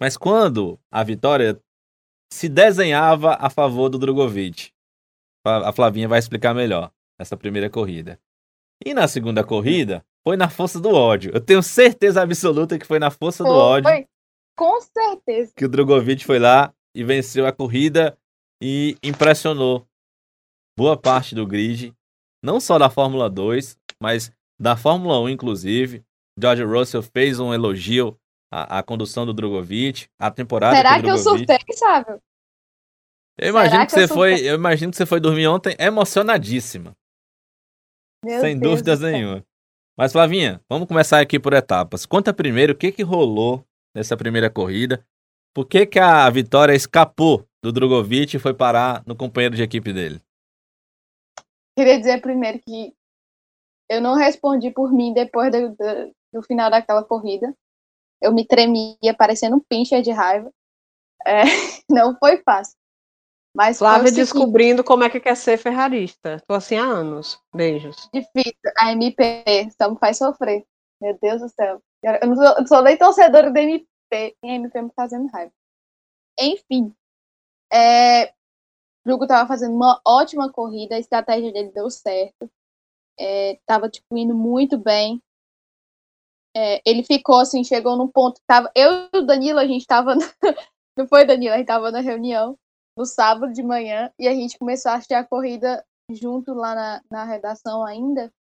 Mas quando a vitória se desenhava a favor do Drogovic, a a Flavinha vai explicar melhor essa primeira corrida. E na segunda corrida, foi na força do ódio. Eu tenho certeza absoluta que foi na força do ódio Foi. Com certeza. que o Drogovic foi lá e venceu a corrida e impressionou boa parte do grid, não só da Fórmula 2, mas da Fórmula 1, inclusive. George Russell fez um elogio à, à condução do Drogovic, a temporada Será que o eu Drogovic... surtei, sabe? Eu imagino que, que eu você foi, surtei? eu imagino que você foi dormir ontem emocionadíssima, Meu sem Deus dúvidas nenhuma. Mas Flavinha, vamos começar aqui por etapas. Conta primeiro o que que rolou nessa primeira corrida. Por que que a vitória escapou do Drogovic e foi parar no companheiro de equipe dele? Queria dizer primeiro que eu não respondi por mim depois do, do, do final daquela corrida. Eu me tremia, parecendo um pincher de raiva. É, [LAUGHS] não foi fácil. Mas Flávia descobrindo como é que quer ser ferrarista. Tô assim há anos. Beijos. difícil. A MP só me faz sofrer. Meu Deus do céu. Eu não sou, eu sou nem torcedora da MP e a MP me fazendo raiva. Enfim. É, o Hugo tava fazendo uma ótima corrida, a estratégia dele deu certo. É, tava tipo, indo muito bem. É, ele ficou assim, chegou num ponto tava. Eu e o Danilo, a gente tava. [LAUGHS] Não foi, Danilo? A gente tava na reunião no sábado de manhã e a gente começou a assistir a corrida junto lá na, na redação ainda.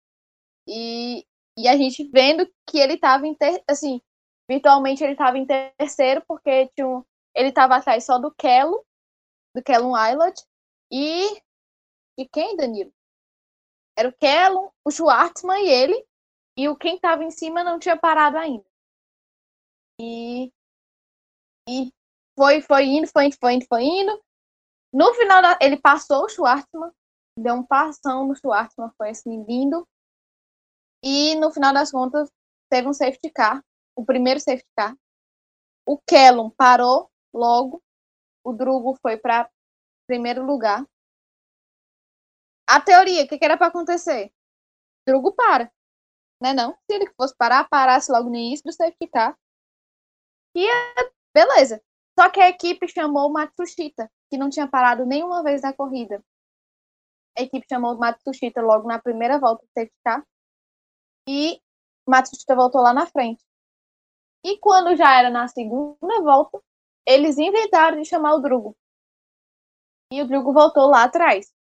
E, e a gente vendo que ele tava em ter, assim, virtualmente ele tava em terceiro, porque tinha um, ele tava atrás só do Kelo, do Kellum Islet, e de quem, Danilo? Era o Kellum, o Schwartzman e ele, e o quem tava em cima não tinha parado ainda. E, e foi, foi indo, foi indo, foi indo, foi indo. No final, da, ele passou o Schwartzman, deu um passão no Schwartzman, foi assim, lindo. E no final das contas, teve um safety car, o primeiro safety car. O Kellum parou logo, o Drugo foi para primeiro lugar. A teoria, o que, que era para acontecer? Drugo para, né não? Se ele fosse parar, parasse logo no início do safety car. E beleza. Só que a equipe chamou o Matsushita, que não tinha parado nenhuma vez na corrida. A equipe chamou o Matsushita logo na primeira volta do safety car. E Matsushita voltou lá na frente. E quando já era na segunda volta, eles inventaram de chamar o Drugo. E o Drugo voltou lá atrás.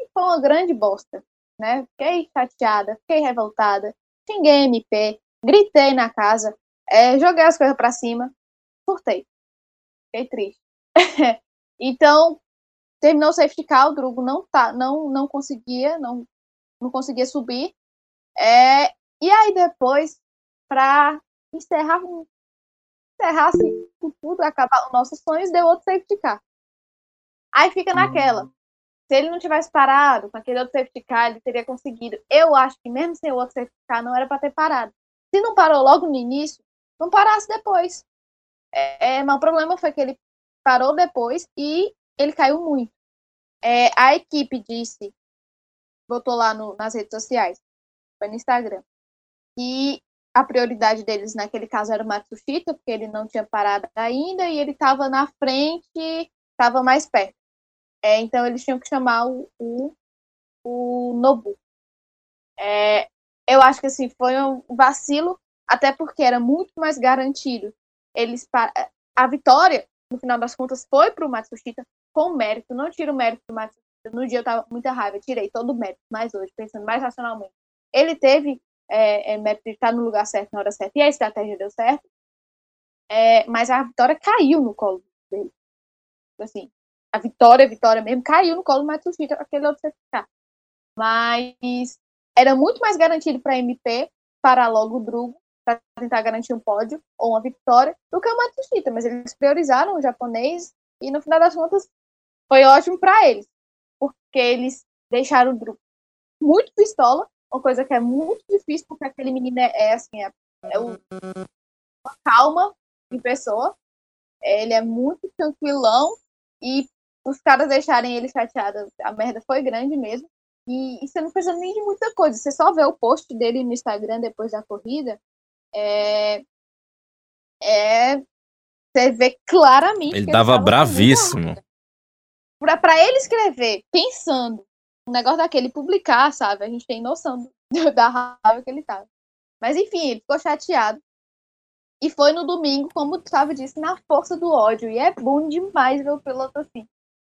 E foi uma grande bosta, né? Fiquei chateada, fiquei revoltada, xinguei MP, gritei na casa, é, joguei as coisas pra cima, surtei. Fiquei triste. [LAUGHS] então, terminou o safety car, o Drugo não, tá, não, não conseguia, não, não conseguia subir. É, e aí depois, para encerrar, encerrar assim, com tudo, acabar os nossos sonhos, deu outro safety car. Aí fica naquela. Se ele não tivesse parado com aquele outro safety car, ele teria conseguido. Eu acho que mesmo sem o outro safety car, não era para ter parado. Se não parou logo no início, não parasse depois. É, mas o problema foi que ele parou depois e ele caiu muito. É, a equipe disse, botou lá no, nas redes sociais, foi no Instagram, que a prioridade deles naquele caso era o Matsushita, porque ele não tinha parado ainda e ele estava na frente, estava mais perto. É, então eles tinham que chamar o, o, o Nobu. É, eu acho que assim foi um vacilo, até porque era muito mais garantido. Eles a vitória no final das contas foi para o Matsushita com mérito. Não tiro o mérito do Matsushita. No dia eu tava muita raiva, tirei todo o mérito, mas hoje pensando mais racionalmente, ele teve é, é, mérito de estar no lugar certo na hora certa e a estratégia deu certo. É, mas a vitória caiu no colo dele. Assim, a vitória, a vitória mesmo, caiu no colo do Matsushita, aquele outro certificado. Mas era muito mais garantido para MP parar logo o Drugo para tentar garantir um pódio ou uma vitória do que o Matsushita, mas eles priorizaram o japonês e no final das contas foi ótimo para eles, porque eles deixaram o Drugo muito pistola, uma coisa que é muito difícil porque aquele menino é, é assim, é, é uma calma em pessoa, ele é muito tranquilão e os caras deixarem ele chateado, a merda foi grande mesmo. E, e, você não precisa nem de muita coisa. Você só vê o post dele no Instagram depois da corrida. É. é você vê claramente. Ele tava bravíssimo. Pra, pra ele escrever, pensando um negócio daquele publicar, sabe? A gente tem noção [LAUGHS] do, da raiva que ele tava. Mas enfim, ele ficou chateado. E foi no domingo, como o Gustavo disse, na força do ódio. E é bom demais ver o piloto assim.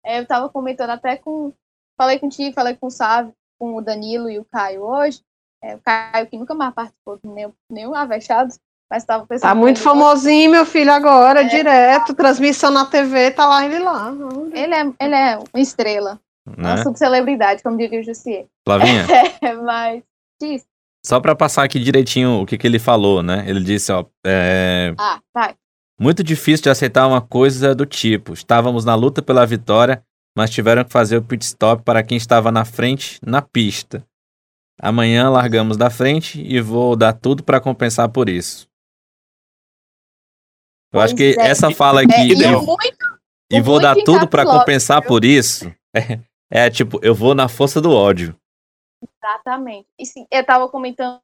É, eu tava comentando até com. Falei contigo, falei com o Sávio, com o Danilo e o Caio hoje. É, o Caio, que nunca mais participou de nenhum, nenhum Avechados, mas tava pensando. Tá muito famosinho, meu filho, agora, é, direto, transmissão na TV, tá lá ele lá. Ele é, ele é uma estrela. Né? Uma subcelebridade, como diria o Jussier. Flavinha? [LAUGHS] É, mas. Diz. Só para passar aqui direitinho o que, que ele falou, né? Ele disse, ó. É... Ah, vai. Muito difícil de aceitar uma coisa do tipo. Estávamos na luta pela vitória, mas tiveram que fazer o pit stop para quem estava na frente na pista. Amanhã largamos da frente e vou dar tudo para compensar por isso. Eu pois acho que é. essa fala aqui. É, e, eu, muito, e vou dar tudo para compensar viu? por isso. [LAUGHS] É, é, tipo, eu vou na força do ódio. Exatamente. E sim, eu estava comentando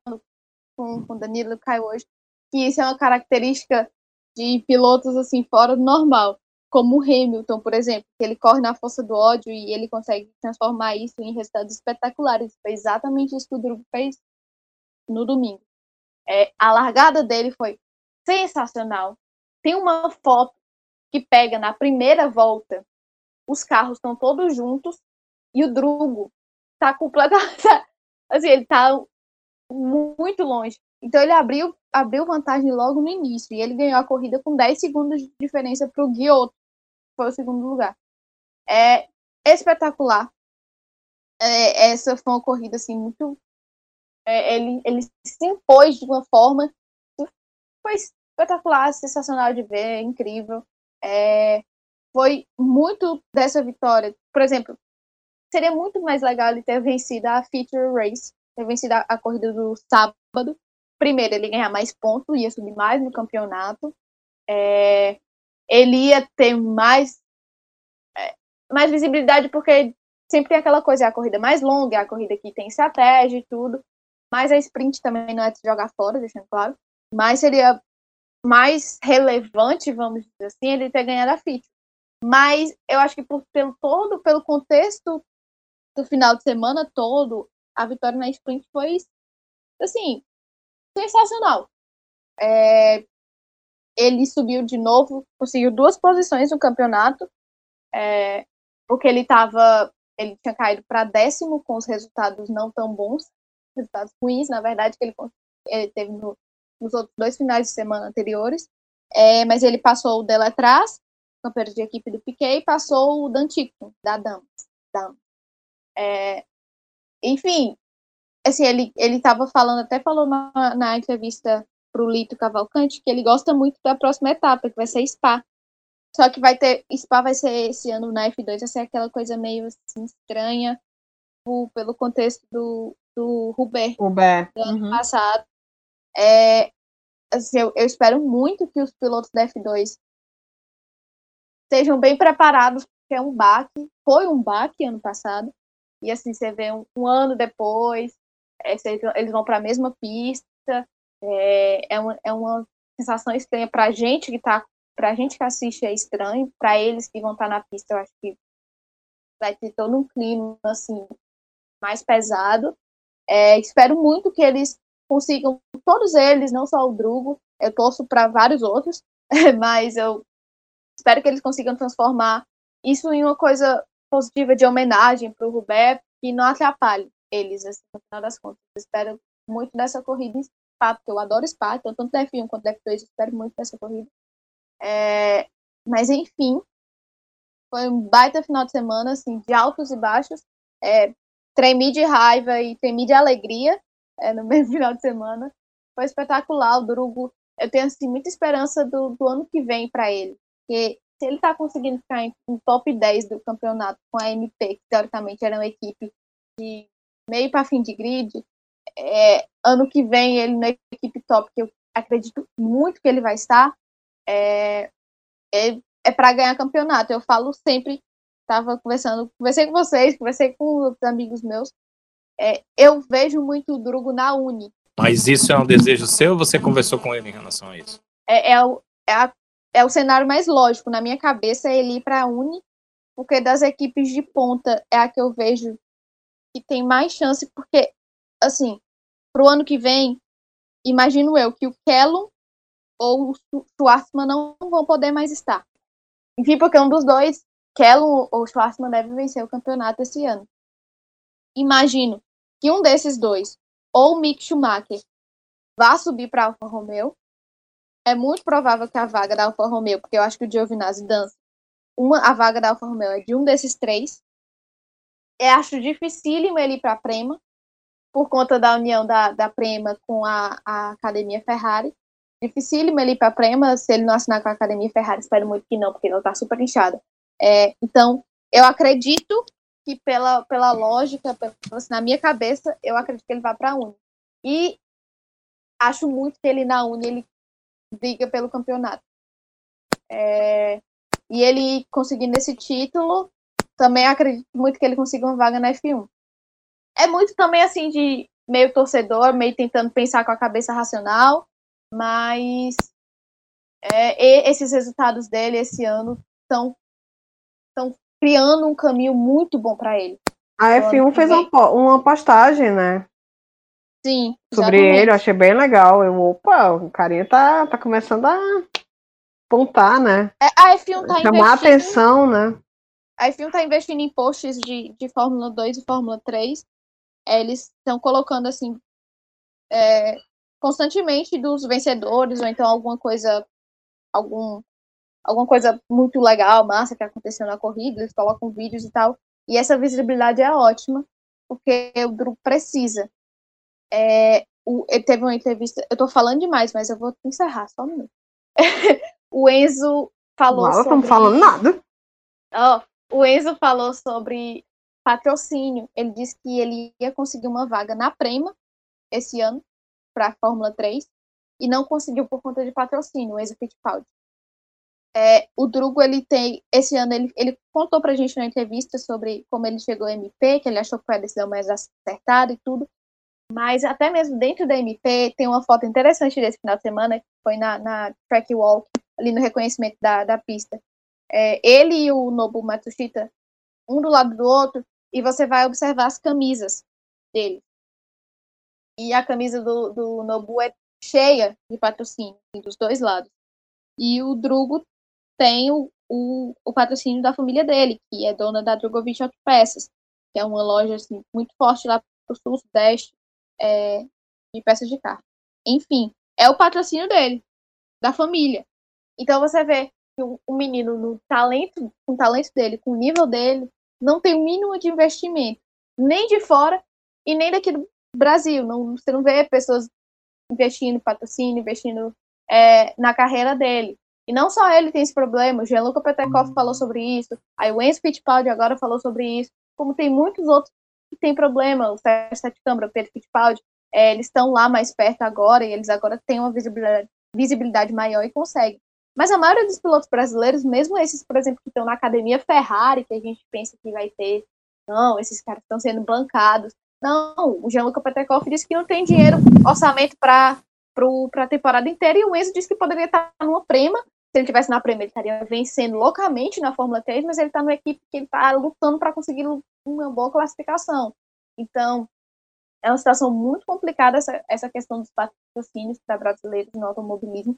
com, com o Danilo Caio hoje que isso é uma característica de pilotos assim fora do normal, como o Hamilton, por exemplo, que ele corre na força do ódio e ele consegue transformar isso em resultados espetaculares. Foi exatamente isso que o Drugo fez no domingo. É, a largada dele foi sensacional. Tem uma foto que pega na primeira volta, os carros estão todos juntos e o Drugo tá completamente [LAUGHS] assim, ele tá muito longe. Então ele abriu, abriu vantagem logo no início e ele ganhou a corrida com 10 segundos de diferença para o Guiotto, foi o segundo lugar. É espetacular. É, essa foi uma corrida assim muito é, ele, ele se impôs de uma forma foi espetacular, sensacional de ver, incrível. É, foi muito dessa vitória. Por exemplo, seria muito mais legal ele ter vencido a Feature Race, ter vencido a, a corrida do sábado, primeiro, ele ganhar mais pontos, ia subir mais no campeonato. É, ele ia ter mais, é, mais visibilidade, porque sempre tem aquela coisa, é a corrida mais longa, é a corrida que tem estratégia e tudo. Mas a sprint também não é de jogar fora, deixando claro. Mas seria mais relevante, vamos dizer assim, ele ter ganhado a FIT. Mas eu acho que por, pelo todo, pelo contexto do final de semana todo, a vitória na sprint foi assim, sensacional. É, ele subiu de novo, conseguiu duas posições no campeonato, é, porque ele estava, ele tinha caído para décimo com os resultados não tão bons, resultados ruins, na verdade, que ele, ele teve no, nos outros dois finais de semana anteriores. É, mas ele passou o Deletraz, campeão de equipe do Piquet, e passou o Dantico, da Damas. Damas. É, enfim, assim, ele, ele falando, até falou na, na entrevista pro Lito Cavalcante, que ele gosta muito da próxima etapa, que vai ser Spa. Só que vai ter, Spa vai ser esse ano na F2, vai ser aquela coisa meio assim, estranha, pelo contexto do, do Hubert. do ano uhum. passado. É, assim, eu, eu espero muito que os pilotos da F2 estejam bem preparados que é um baque, foi um baque ano passado, e assim, você vê um, um ano depois, é, eles vão para a mesma pista, é, é, uma, é uma sensação estranha para a gente que tá, para a gente que assiste é estranho, para eles que vão estar tá na pista, eu acho que vai ter todo um clima assim mais pesado. É, espero muito que eles consigam, todos eles, não só o Drugo, eu torço para vários outros, [LAUGHS] mas eu espero que eles consigam transformar isso em uma coisa positiva de homenagem para o Rubé, que não atrapalhe eles, assim, no final das contas. Eu espero muito dessa corrida Spa, porque eu adoro Spa, então tanto F1 quanto F2, espero muito dessa corrida. É, mas, enfim, foi um baita final de semana, assim, de altos e baixos. É, tremi de raiva e tremi de alegria é, no [LAUGHS] mesmo final de semana. Foi espetacular, o Drugo. Eu tenho, assim, muita esperança do, do ano que vem para ele. Porque se ele está conseguindo ficar em, em, top 10 do campeonato com a MP, que teoricamente era uma equipe de meio para fim de grid, é, ano que vem ele na equipe top, que eu acredito muito que ele vai estar, é, é, é para ganhar campeonato. Eu falo sempre, estava conversando, conversei com vocês, conversei com outros amigos meus, é, eu vejo muito o Drugo na Uni. Mas isso é um desejo seu ou você conversou com ele em relação a isso? É, é, o, é a é o cenário mais lógico. Na minha cabeça, é ele ir para a Uni, porque das equipes de ponta é a que eu vejo que tem mais chance, porque, assim, para o ano que vem, imagino eu que o Kellum ou o Schwartzman não vão poder mais estar. Enfim, porque um dos dois, Kellum ou Schwartzman, deve vencer o campeonato esse ano. Imagino que um desses dois, ou o Mick Schumacher, vá subir para Alfa Romeo, é muito provável que a vaga da Alfa Romeo, porque eu acho que o Giovinazzi dança, uma, a vaga da Alfa Romeo é de um desses três. Eu acho dificílimo ele ir para a Prema, por conta da união da, da Prema com a, a Academia Ferrari. Dificílimo ele ir para a Prema, se ele não assinar com a Academia Ferrari, espero muito que não, porque ela está super inchada. É, então, eu acredito que pela, pela lógica, pela, assim, na minha cabeça, eu acredito que ele vai para a Uni. E acho muito que ele na Uni ele briga pelo campeonato. É, e ele conseguindo esse título, também acredito muito que ele consiga uma vaga na F1. É muito também assim de meio torcedor, meio tentando pensar com a cabeça racional, mas é, esses resultados dele esse ano estão criando um caminho muito bom para ele. A F1 fez uma, uma postagem, né? Sim. Sobre exatamente. ele, eu achei bem legal. Eu, opa, o carinha tá, tá começando a pontar, né? É, a F1 tá Chamar investindo... atenção, né? A F1 tá investindo em posts de, de Fórmula 2 e Fórmula 3. É, eles estão colocando, assim, é, constantemente dos vencedores, ou então alguma coisa, algum, alguma coisa muito legal, massa que aconteceu na corrida, eles colocam vídeos e tal. E essa visibilidade é ótima, porque o grupo precisa. É, o, teve uma entrevista. Eu tô falando demais, mas eu vou encerrar só um minuto. [LAUGHS] o Enzo falou Não, sobre. Não falando nada. Oh, o Enzo falou sobre patrocínio. Ele disse que ele ia conseguir uma vaga na Prema esse ano para a Fórmula 3 e não conseguiu por conta de patrocínio, o Enzo Fittipaldi. É, o Drugo, ele tem, esse ano, ele, ele contou pra gente na entrevista sobre como ele chegou ao MP, que ele achou que foi a decisão mais acertada e tudo, mas até mesmo dentro da MP tem uma foto interessante desse final de semana, que foi na, na track walk, ali no reconhecimento da, da pista. É, ele e o Nobu Matsushita, um do lado do outro, e você vai observar as camisas dele. E a camisa do, do Nobu é cheia de patrocínio, dos dois lados. E o Drugo tem o, o, o, patrocínio da família dele, que é dona da Drogovic Auto Peças, que é uma loja assim, muito forte lá pro sul, sudeste, é, de peças de carro. Enfim, é o patrocínio dele, da família. Então você vê que o, o menino, no talento, com o talento dele, com o nível dele, não tem o mínimo de investimento, nem de fora e nem daqui do Brasil. Não, você não vê pessoas investindo em patrocínio, investindo é, na carreira dele. E não só ele tem esse problema, o Gianluca Petekov falou sobre isso, aí o Enzo Fittipaldi agora falou sobre isso, como tem muitos outros que tem problema, o Sete Câmara, o Pedro Fittipaldi, é, eles estão lá mais perto agora e eles agora têm uma visibilidade, visibilidade maior e conseguem. Mas a maioria dos pilotos brasileiros, mesmo esses, por exemplo, que estão na academia Ferrari, que a gente pensa que vai ter, não, esses caras estão sendo bancados. Não, o Jean-Luc Petekoff disse que não tem dinheiro, orçamento para a temporada inteira, e o Enzo disse que poderia estar numa prema. Se ele tivesse na prema, ele estaria vencendo loucamente na Fórmula 3, mas ele está numa equipe que ele está lutando para conseguir uma boa classificação. Então, é uma situação muito complicada essa, essa questão dos patrocínios para brasileiros no automobilismo,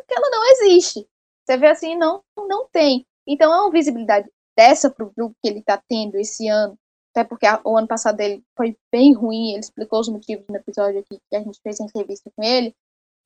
porque ela não existe. Você vê assim, não, não tem. Então, é uma visibilidade dessa para o grupo que ele está tendo esse ano, até porque a, o ano passado dele foi bem ruim, ele explicou os motivos no episódio aqui que a gente fez em entrevista com ele,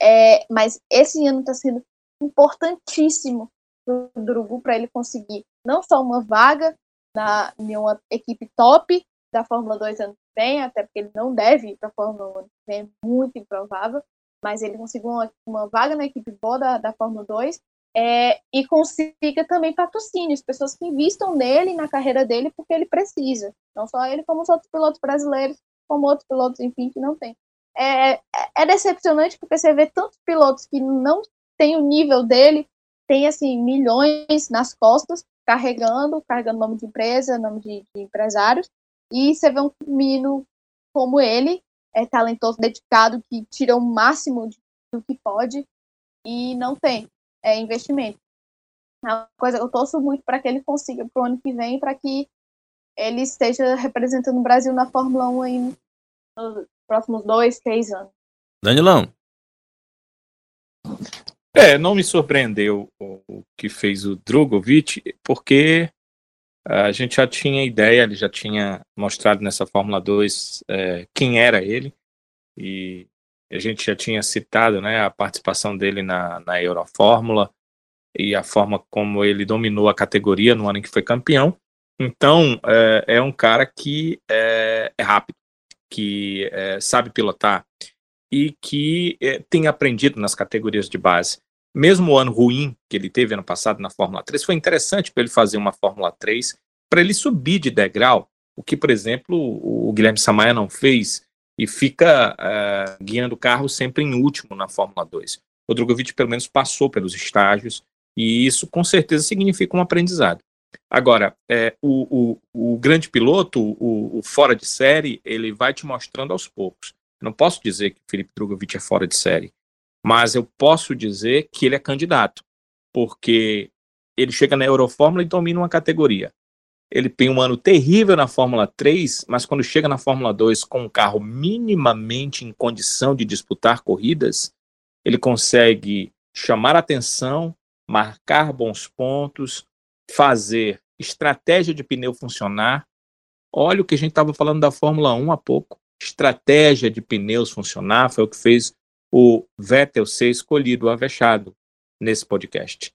é, mas esse ano está sendo importantíssimo para o Drugu para ele conseguir não só uma vaga na, em uma equipe top da Fórmula 2 ano que vem, até porque ele não deve ir para a Fórmula 1 ano que vem, é muito improvável, mas ele conseguiu uma, uma vaga na equipe boa da, da Fórmula 2 é, e consiga também patrocínios, pessoas que investam nele, na carreira dele, porque ele precisa. Não só ele, como os outros pilotos brasileiros, como outros pilotos, enfim, que não tem. É, é, é decepcionante porque você vê tantos pilotos que não têm o nível dele, tem, assim, milhões nas costas, carregando, carregando nome de empresa, nome de, de empresários, e você vê um menino como ele, é talentoso, dedicado, que tira o máximo do que pode e não tem é, investimento. É uma coisa, eu torço muito para que ele consiga para o ano que vem, para que ele esteja representando o Brasil na Fórmula 1 aí nos próximos dois, três anos. Danilão. É, não me surpreendeu o, o que fez o Drogovic, porque a gente já tinha ideia, ele já tinha mostrado nessa Fórmula 2 é, quem era ele, e a gente já tinha citado né, a participação dele na, na Eurofórmula e a forma como ele dominou a categoria no ano em que foi campeão. Então, é, é um cara que é, é rápido, que é, sabe pilotar e que é, tem aprendido nas categorias de base. Mesmo o ano ruim que ele teve ano passado na Fórmula 3, foi interessante para ele fazer uma Fórmula 3, para ele subir de degrau, o que, por exemplo, o Guilherme Samaia não fez e fica uh, guiando o carro sempre em último na Fórmula 2. O Drogovic, pelo menos, passou pelos estágios e isso, com certeza, significa um aprendizado. Agora, é, o, o, o, grande piloto, o, o, fora de série, ele vai te mostrando aos poucos. não posso dizer que o Felipe Drogovic é fora de série, mas eu posso dizer que ele é candidato, porque ele chega na Eurofórmula e domina uma categoria ele tem um ano terrível na Fórmula 3, mas quando chega na Fórmula 2 com um carro minimamente em condição de disputar corridas, ele consegue chamar atenção, marcar bons pontos, fazer estratégia de pneu funcionar. Olha o que a gente estava falando da Fórmula 1 há pouco. Estratégia de pneus funcionar foi o que fez o Vettel ser escolhido, avexado, nesse podcast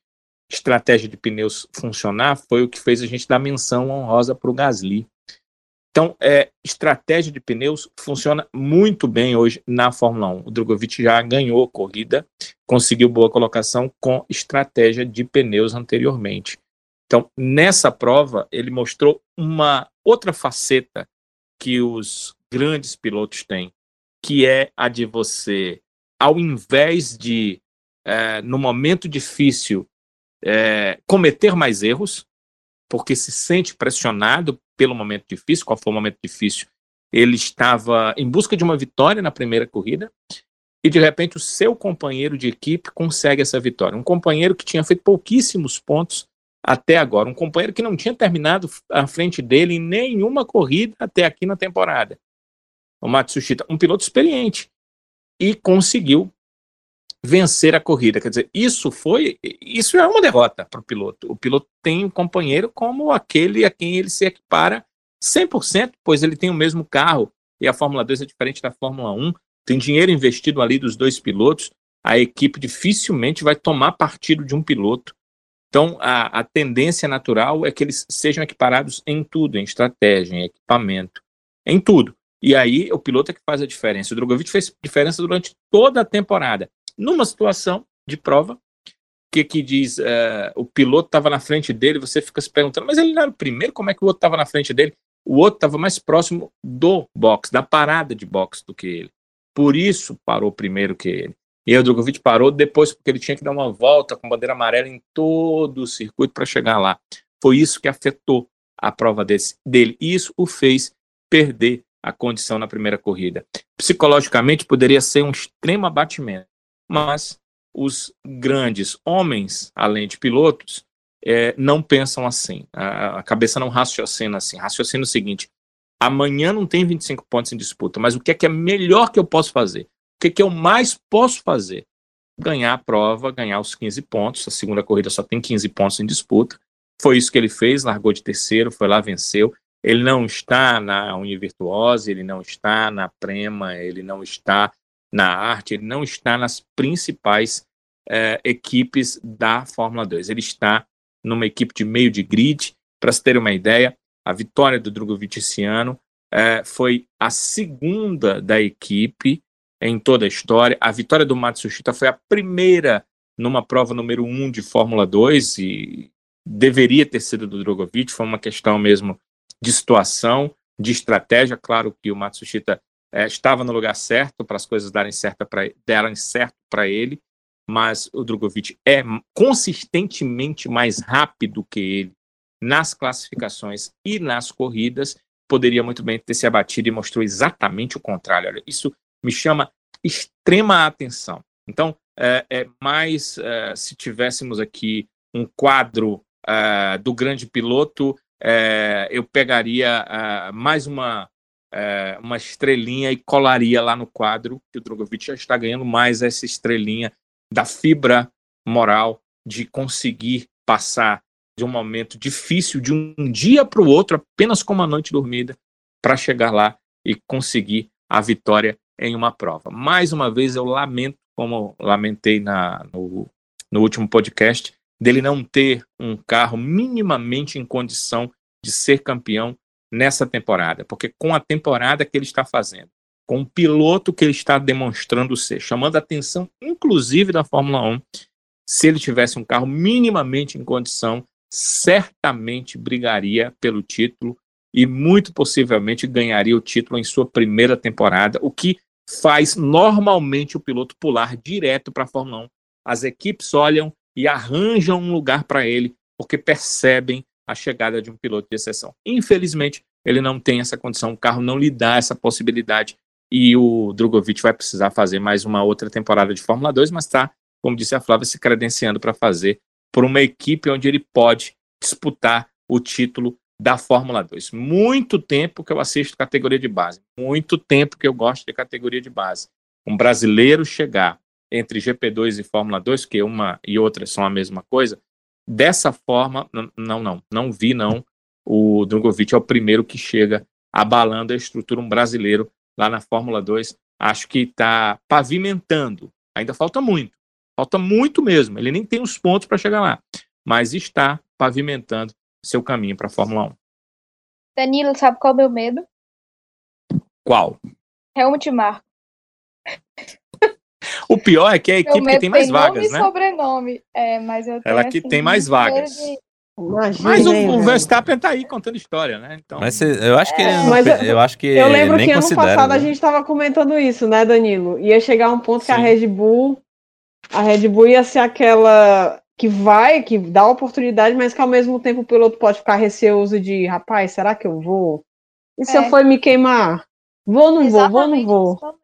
estratégia de pneus funcionar foi o que fez a gente dar menção honrosa para o Gasly. Então, é, estratégia de pneus funciona muito bem hoje na Fórmula 1. O Drogovic já ganhou corrida, conseguiu boa colocação com estratégia de pneus anteriormente. Então, nessa prova, ele mostrou uma outra faceta que os grandes pilotos têm, que é a de você, ao invés de, é, no momento difícil, é, cometer mais erros, porque se sente pressionado pelo momento difícil. Qual foi o momento difícil? Ele estava em busca de uma vitória na primeira corrida e de repente o seu companheiro de equipe consegue essa vitória. Um companheiro que tinha feito pouquíssimos pontos até agora, um companheiro que não tinha terminado à frente dele em nenhuma corrida até aqui na temporada. O Matsushita, um piloto experiente, e conseguiu vencer a corrida. Quer dizer, isso foi, isso é uma derrota para o piloto. O piloto tem um companheiro como aquele a quem ele se equipara 100%, pois ele tem o mesmo carro e a Fórmula 2 é diferente da Fórmula 1. Tem dinheiro investido ali dos dois pilotos. A equipe dificilmente vai tomar partido de um piloto. Então, a, a tendência natural é que eles sejam equiparados em tudo, em estratégia, em equipamento, em tudo. E aí, o piloto é que faz a diferença. O Drogovic fez diferença durante toda a temporada numa situação de prova, que que diz, uh, o piloto estava na frente dele, você fica se perguntando, mas ele não era o primeiro, como é que o outro estava na frente dele? O outro estava mais próximo do box, da parada de box do que ele. Por isso parou primeiro que ele. E aí o Drogovic parou depois porque ele tinha que dar uma volta com bandeira amarela em todo o circuito para chegar lá. Foi isso que afetou a prova desse, dele. E isso o fez perder a condição na primeira corrida. Psicologicamente poderia ser um extremo abatimento, mas os grandes homens, além de pilotos, é, não pensam assim. A, a, cabeça não raciocina assim. Raciocina o seguinte: amanhã não tem 25 pontos em disputa, mas o que é que é melhor que eu posso fazer? O que é que eu mais posso fazer? Ganhar a prova, ganhar os 15 pontos. A segunda corrida só tem 15 pontos em disputa. Foi isso que ele fez, largou de terceiro, foi lá, venceu. Ele não está na Univirtuose, ele não está na Prema, ele não está na arte, ele não está nas principais é, equipes da Fórmula 2. Ele está numa equipe de meio de grid. Para se ter uma ideia, a vitória do Drogovic esse ano é, foi a segunda da equipe em toda a história. A vitória do Matsushita foi a primeira numa prova número um de Fórmula 2 e deveria ter sido do Drogovic. Foi uma questão mesmo de situação, de estratégia. Claro que o Matsushita é, estava no lugar certo para as coisas darem certo para ele, mas o Drogovic é consistentemente mais rápido que ele nas classificações e nas corridas. Poderia muito bem ter se abatido e mostrou exatamente o contrário. Olha, isso me chama extrema atenção. Então, é, é mais é, se tivéssemos aqui um quadro é, do grande piloto é, eu pegaria uh, mais uma, uh, uma estrelinha e colaria lá no quadro, que o Drogovic já está ganhando mais essa estrelinha da fibra moral de conseguir passar de um momento difícil, de um dia para o outro, apenas com uma noite dormida, para chegar lá e conseguir a vitória em uma prova. Mais uma vez, eu lamento, como lamentei na, no, no último podcast, dele não ter um carro minimamente em condição de ser campeão nessa temporada, porque com a temporada que ele está fazendo, com o piloto que ele está demonstrando ser, chamando a atenção inclusive da Fórmula 1, se ele tivesse um carro minimamente em condição, certamente brigaria pelo título e muito possivelmente ganharia o título em sua primeira temporada, o que faz normalmente o piloto pular direto para a Fórmula 1. As equipes olham e arranjam um lugar para ele, porque percebem a chegada de um piloto de exceção. Infelizmente, ele não tem essa condição, o carro não lhe dá essa possibilidade e o Drogovic vai precisar fazer mais uma outra temporada de Fórmula 2, mas está, como disse a Flávia, se credenciando para fazer por uma equipe onde ele pode disputar o título da Fórmula 2. Muito tempo que eu assisto categoria de base, muito tempo que eu gosto de categoria de base. Um brasileiro chegar entre GP2 e Fórmula 2, que uma e outra são a mesma coisa, dessa forma, não, não, não vi não. O Drogovic é o primeiro que chega abalando a estrutura um brasileiro lá na Fórmula 2. Acho que está pavimentando. Ainda falta muito. Falta muito mesmo. Ele nem tem os pontos para chegar lá. Mas está pavimentando seu caminho para a Fórmula 1. Danilo, sabe qual é o meu medo? Qual? Helmut Marko. O pior é que é a equipe que tem mais vagas, nome né? E sobrenome. É, mas eu Ela que assim, tem mais vagas. De... Imagina, Mas o, hein, o. Verstappen tá aí contando história, né? Então, Mas cê- eu acho que ele não eu- eu, acho que Eu lembro nem que ano passado né? a gente estava comentando isso, né, Danilo? Ia chegar um ponto que a Sim. Red Bull, a Red Bull ia ser aquela que vai, que dá oportunidade, mas que ao mesmo tempo o piloto pode ficar receoso de, rapaz, será que eu vou? E se É. eu for me queimar? Vou ou não vou? Vou ou não Exatamente vou?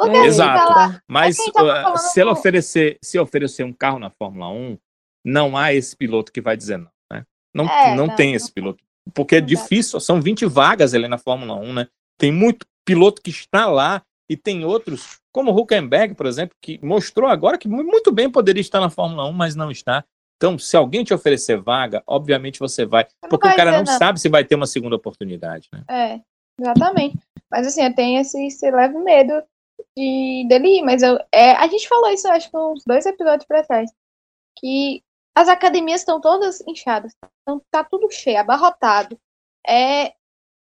É, Exato. tá lá, mas uh, se ela oferecer, se oferecer um carro na Fórmula 1, não há esse piloto que vai dizer não, né? Não, É, não, não, tem não esse piloto. Porque é difícil, são 20 vagas ali na Fórmula 1, né? Tem muito piloto que está lá e tem outros, como o Huckenberg, por exemplo, que mostrou agora que mu- muito bem poderia estar na Fórmula 1, mas não está. Então, se alguém te oferecer vaga, obviamente você vai, porque vai o cara não não. sabe se vai ter uma segunda oportunidade, né? É, exatamente. Mas assim, eu tenho esse, esse leve medo de, dele mas eu, é, a gente falou isso, acho que uns dois episódios pra trás, que as academias estão todas inchadas, então tá tudo cheio, abarrotado. É,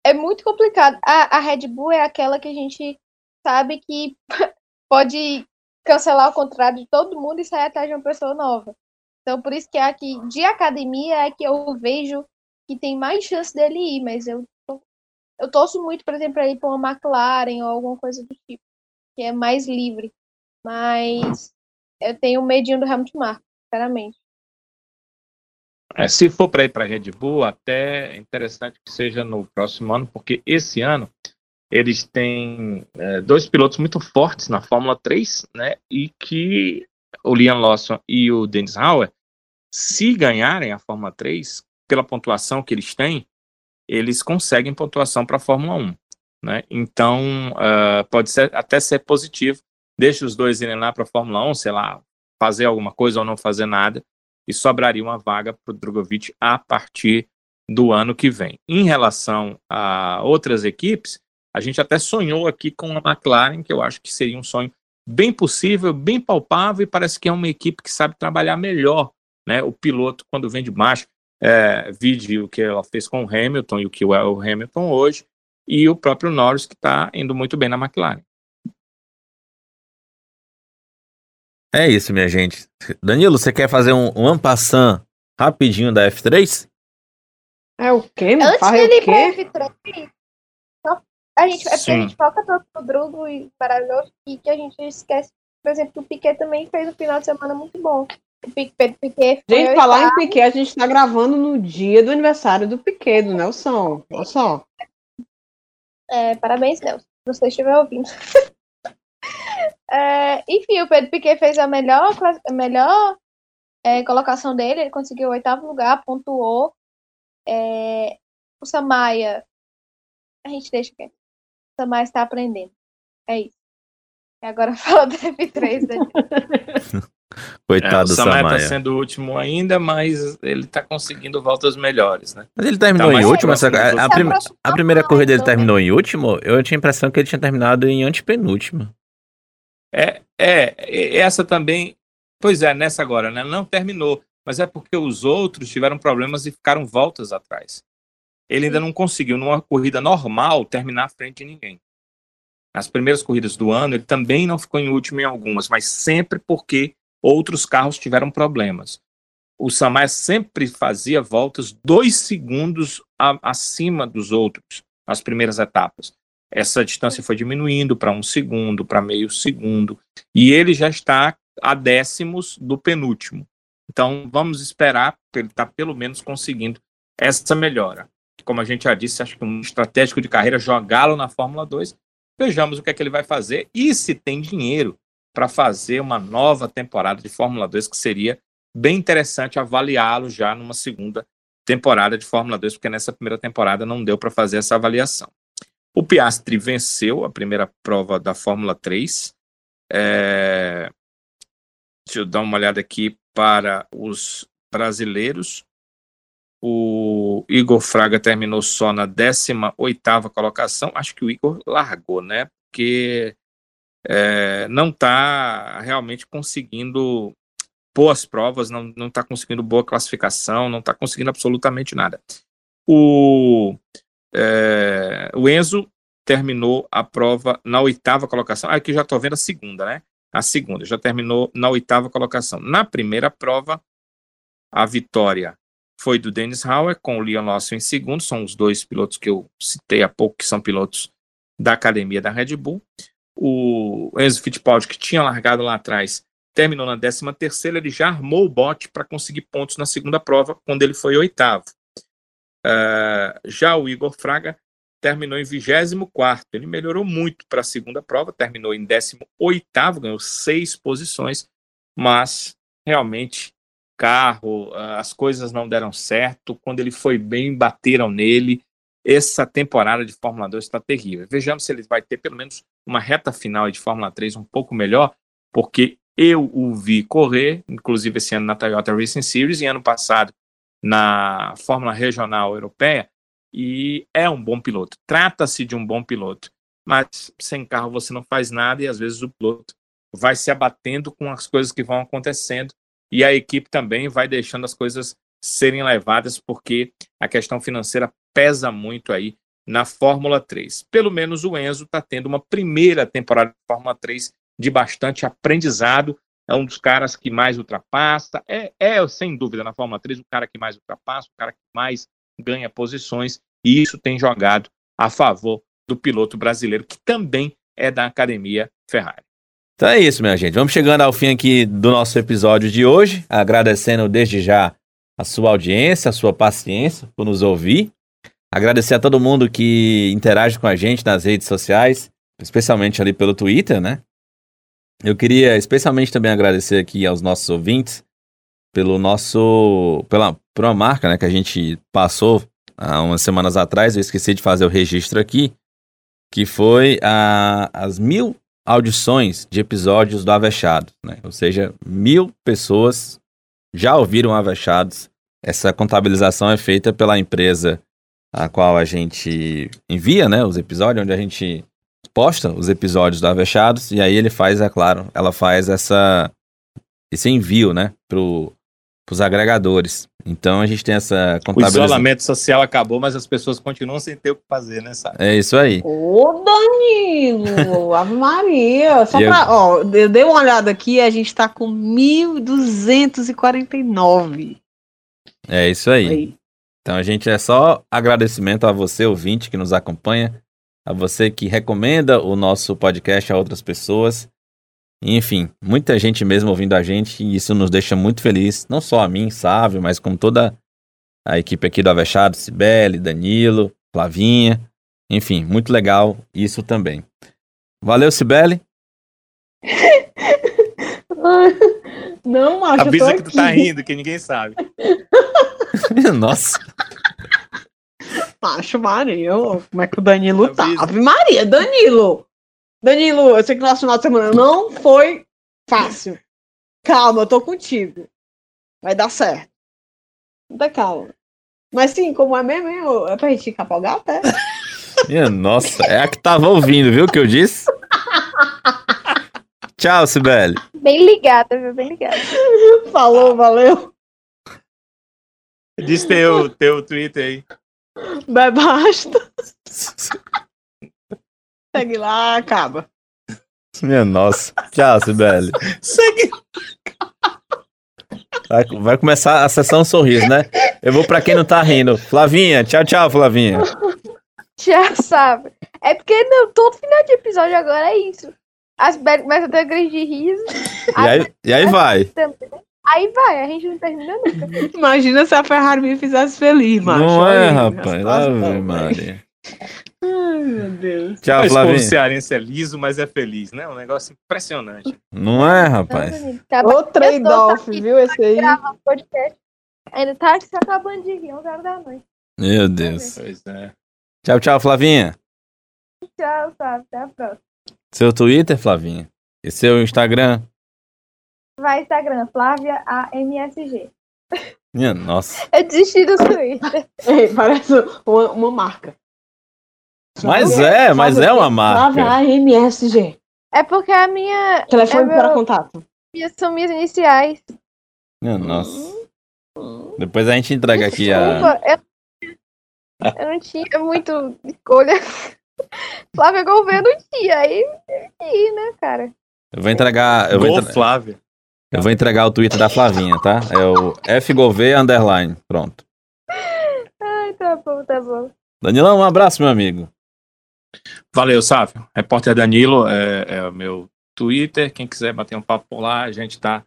é muito complicado. A, a Red Bull é aquela que a gente sabe que [LAUGHS] pode cancelar o contrato de todo mundo e sair atrás de uma pessoa nova. Então, por isso que aqui de academia é que eu vejo que tem mais chance dele ir, mas eu eu torço muito, por exemplo, para ir para uma McLaren ou alguma coisa do tipo, que é mais livre. Mas eu tenho medinho do Helmut Marko, sinceramente. É, se for para ir para a Red Bull, até é interessante que seja no próximo ano, porque esse ano eles têm é, dois pilotos muito fortes na Fórmula 3, né? E que o Liam Lawson e o Dennis Hauer, se ganharem a Fórmula 3, pela pontuação que eles têm, eles conseguem pontuação para a Fórmula 1. Né? Então, uh, pode ser, até ser positivo. Deixa os dois irem lá para a Fórmula 1, sei lá, fazer alguma coisa ou não fazer nada, e sobraria uma vaga para o Drogovic a partir do ano que vem. Em relação a outras equipes, a gente até sonhou aqui com a McLaren, que eu acho que seria um sonho bem possível, bem palpável, e parece que é uma equipe que sabe trabalhar melhor né, o piloto quando vem de baixo. É, vide o que ela fez com o Hamilton e o que é o Hamilton hoje, e o próprio Norris, que está indo muito bem na McLaren. É isso, minha gente. Danilo, você quer fazer um, um ampassan rapidinho da F3? É o quê? Antes Fala dele ir pra quê? F3, só- a gente, é porque a gente foca tanto no Drugo e maravilhoso e que a gente esquece, por exemplo, que o Piquet também fez um final de semana muito bom. O Piquet, Piquet foi Gente, falar em. Piquet, a gente tá gravando no dia do aniversário do Piquet, do Nelson. Olha só. É, parabéns, Nelson, se você estiver ouvindo. [LAUGHS] É, enfim, o Pedro Piquet fez a melhor, a melhor é, colocação dele, ele conseguiu o oitavo lugar, pontuou. É, o Samaia, a gente deixa quieto. O Samaia está aprendendo. É isso. E agora [LAUGHS] fala do F3, Daniel. [LAUGHS] Coitado É, o do Samaya Samaya. está sendo o último ainda, mas ele está conseguindo voltas melhores, né? Mas ele terminou Tá em último? Essa, a, a Tá próximo a primeira corrida ele mais, terminou em último? Eu tinha a impressão que ele tinha terminado em antepenúltimo. É, é, essa também. Pois é, nessa agora, né? Não terminou. Mas é porque os outros tiveram problemas e ficaram voltas atrás. Ele ainda não conseguiu, numa corrida normal, terminar à frente de ninguém. Nas primeiras corridas do ano, ele também não ficou em último em algumas, mas sempre porque outros carros tiveram problemas. O Samar sempre fazia voltas dois segundos a- acima dos outros nas primeiras etapas. Essa distância foi diminuindo para um segundo, para meio segundo, e ele já está a décimos do penúltimo. Então, vamos esperar, ele está pelo menos conseguindo essa melhora. Como a gente já disse, acho que um estratégico de carreira jogá-lo na Fórmula 2. Vejamos o que é que ele vai fazer e se tem dinheiro para fazer uma nova temporada de Fórmula 2, que seria bem interessante avaliá-lo já numa segunda temporada de Fórmula 2, porque nessa primeira temporada não deu para fazer essa avaliação. O Piastri venceu a primeira prova da Fórmula 3. É, Deixa eu dar uma olhada aqui para os brasileiros. O Igor Fraga terminou só na 18ª colocação. Acho que o Igor largou, né? Porque é, não está realmente conseguindo boas provas, não está conseguindo boa classificação, não está conseguindo absolutamente nada. O, é, o Enzo terminou a prova na oitava colocação. Aqui já estou vendo a segunda, né? A segunda já terminou na oitava colocação. Na primeira prova, a vitória foi do Dennis Hauer com o Leon Lawson em segundo. São os dois pilotos que eu citei há pouco, que são pilotos da academia da Red Bull. O Enzo Fittipaldi, que tinha largado lá atrás, terminou na 13 terceira. Ele já armou o bote para conseguir pontos na segunda prova, quando ele foi oitavo. Uh, já o Igor Fraga terminou em 24. Ele melhorou muito para a segunda prova, terminou em 18, ganhou seis posições, mas realmente carro, as coisas não deram certo. Quando ele foi bem, bateram nele. Essa temporada de Fórmula 2 está terrível. Vejamos se ele vai ter pelo menos uma reta final de Fórmula 3 um pouco melhor, porque eu o vi correr, inclusive esse ano na Toyota Racing Series e ano passado na Fórmula Regional Europeia, e é um bom piloto. Trata-se de um bom piloto, mas sem carro você não faz nada e às vezes o piloto vai se abatendo com as coisas que vão acontecendo e a equipe também vai deixando as coisas serem levadas porque a questão financeira pesa muito aí na Fórmula 3. Pelo menos o Enzo está tendo uma primeira temporada de Fórmula 3 de bastante aprendizado. É um dos caras que mais ultrapassa. É, é, sem dúvida, na Fórmula 3, o cara que mais ultrapassa, o cara que mais ganha posições. E isso tem jogado a favor do piloto brasileiro, que também é da academia Ferrari. Então é isso, minha gente. Vamos chegando ao fim aqui do nosso episódio de hoje, agradecendo desde já a sua audiência, a sua paciência por nos ouvir. Agradecer a todo mundo que interage com a gente nas redes sociais, especialmente ali pelo Twitter, né? Eu queria especialmente também agradecer aqui aos nossos ouvintes pelo nosso pela por uma marca, né, que a gente passou há umas semanas atrás, eu esqueci de fazer o registro aqui, que foi a, as mil audições de episódios do Avechados, né? Ou seja, mil pessoas já ouviram Avechados. Essa contabilização é feita pela empresa a qual a gente envia, né, os episódios, onde a gente posta os episódios do Avechados, e aí ele faz, é claro, ela faz essa esse envio, né, pro, pros agregadores. Então a gente tem essa O contabilização. isolamento social acabou, mas as pessoas continuam sem ter o que fazer, né, sabe? É isso aí. Ô, Danilo! [LAUGHS] Ave Maria! Só E eu- pra, ó, eu dei uma olhada aqui a gente tá com 1.249. É isso aí. Aí. Então a gente é só agradecimento a você, ouvinte, que nos acompanha, a você que recomenda o nosso podcast a outras pessoas. Enfim, muita gente mesmo ouvindo a gente e isso nos deixa muito feliz, não só a mim, Sávio, mas como toda a equipe aqui do Avechado, Cibele, Danilo, Flavinha. Enfim, muito legal isso também. Valeu, Cibele. [LAUGHS] Não, macho, eu Avisa tô que tu tá rindo, que ninguém sabe. [LAUGHS] [LAUGHS] Nossa. Macho Maria, como é que o Danilo tá? Ave Maria, Danilo! Danilo, eu sei que nosso final de semana não foi fácil. Calma, eu tô contigo. Vai dar certo. Muita calma. Mas sim, como é mesmo, hein? ô? é pra gente capogar até. [LAUGHS] Minha nossa, é a que tava ouvindo, viu o que eu disse? [LAUGHS] Tchau, Cibele. Bem ligada, viu? Bem ligada. Falou, valeu. Diz teu, teu Twitter aí. Vai basta. Segue lá, acaba. Minha nossa. Tchau, Sibeli. Segue. Vai, vai começar a sessão sorriso, né? Eu vou pra quem não tá rindo. Flavinha, tchau, tchau, Flavinha. Já sabe. É porque não, todo final de episódio agora é isso. As Beli começam a ter grande de riso. E aí, e aí vai. Aí vai, a gente não termina nunca. Imagina se a Ferrari me fizesse feliz, macho. Não é, aí, rapaz. Ave Maria. Ai, meu Deus. Tchau, Mas o cearense é liso, mas é feliz, né? Um negócio impressionante. Não é, rapaz? Ô trade-off, viu esse aí? Podcast. Ainda tá se acabando de rir, 11 horas da noite. Meu Deus. Pois é. Tchau, tchau, Flavinha. Tchau, sabe? Até a próxima. Seu Twitter, Flavinha. E seu Instagram? Vai Instagram, Flávia AMSG. Minha nossa. Eu desisti do Twitter. [LAUGHS] Ei, parece uma, uma marca. Mas é, mas é uma Flávia marca. AMSG. É porque a minha, Telefone É para meu- contato. minha são minhas iniciais. Minha nossa. Depois a gente entrega aqui a. Desculpa, eu, eu não tinha muito escolha. [LAUGHS] Flávia Gouveia não tinha, aí aí, né, cara? Eu vou entregar. Eu vou, Flávia. Eu vou entregar o Twitter da Flavinha, tá? É o FGouveia underline. Pronto. Ai, tá bom, tá bom. Danilão, um abraço, meu amigo. Valeu, Sávio. Repórter Danilo é, é o meu Twitter. Quem quiser bater um papo por lá, a gente tá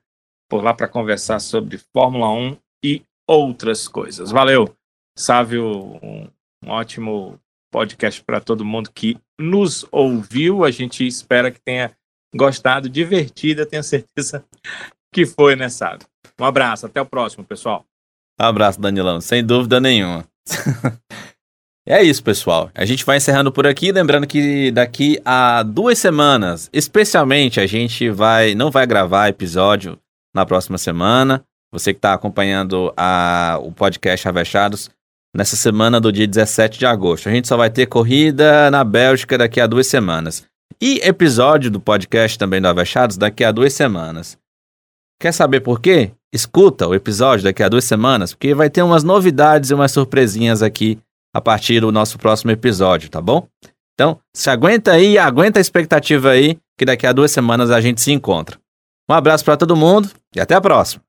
por lá para conversar sobre Fórmula 1 e outras coisas. Valeu, Sávio. Um, um ótimo podcast para todo mundo que nos ouviu. A gente espera que tenha gostado, divertida, tenho certeza que foi, né, Sávio? Um abraço, até o próximo, pessoal. Abraço, Danilão, sem dúvida nenhuma. [LAUGHS] é isso, pessoal. A gente vai encerrando por aqui, lembrando que daqui a duas semanas, especialmente, a gente vai não vai gravar episódio na próxima semana. Você que está acompanhando a, o podcast Avechados nessa semana do dia 17 de agosto. A gente só vai ter corrida na Bélgica daqui a duas semanas. E episódio do podcast também do Avechados daqui a duas semanas. Quer saber por quê? Escuta o episódio daqui a duas semanas, porque vai ter umas novidades e umas surpresinhas aqui a partir do nosso próximo episódio, tá bom? Então, se aguenta aí, aguenta a expectativa aí, que daqui a duas semanas a gente se encontra. Um abraço para todo mundo e até a próxima.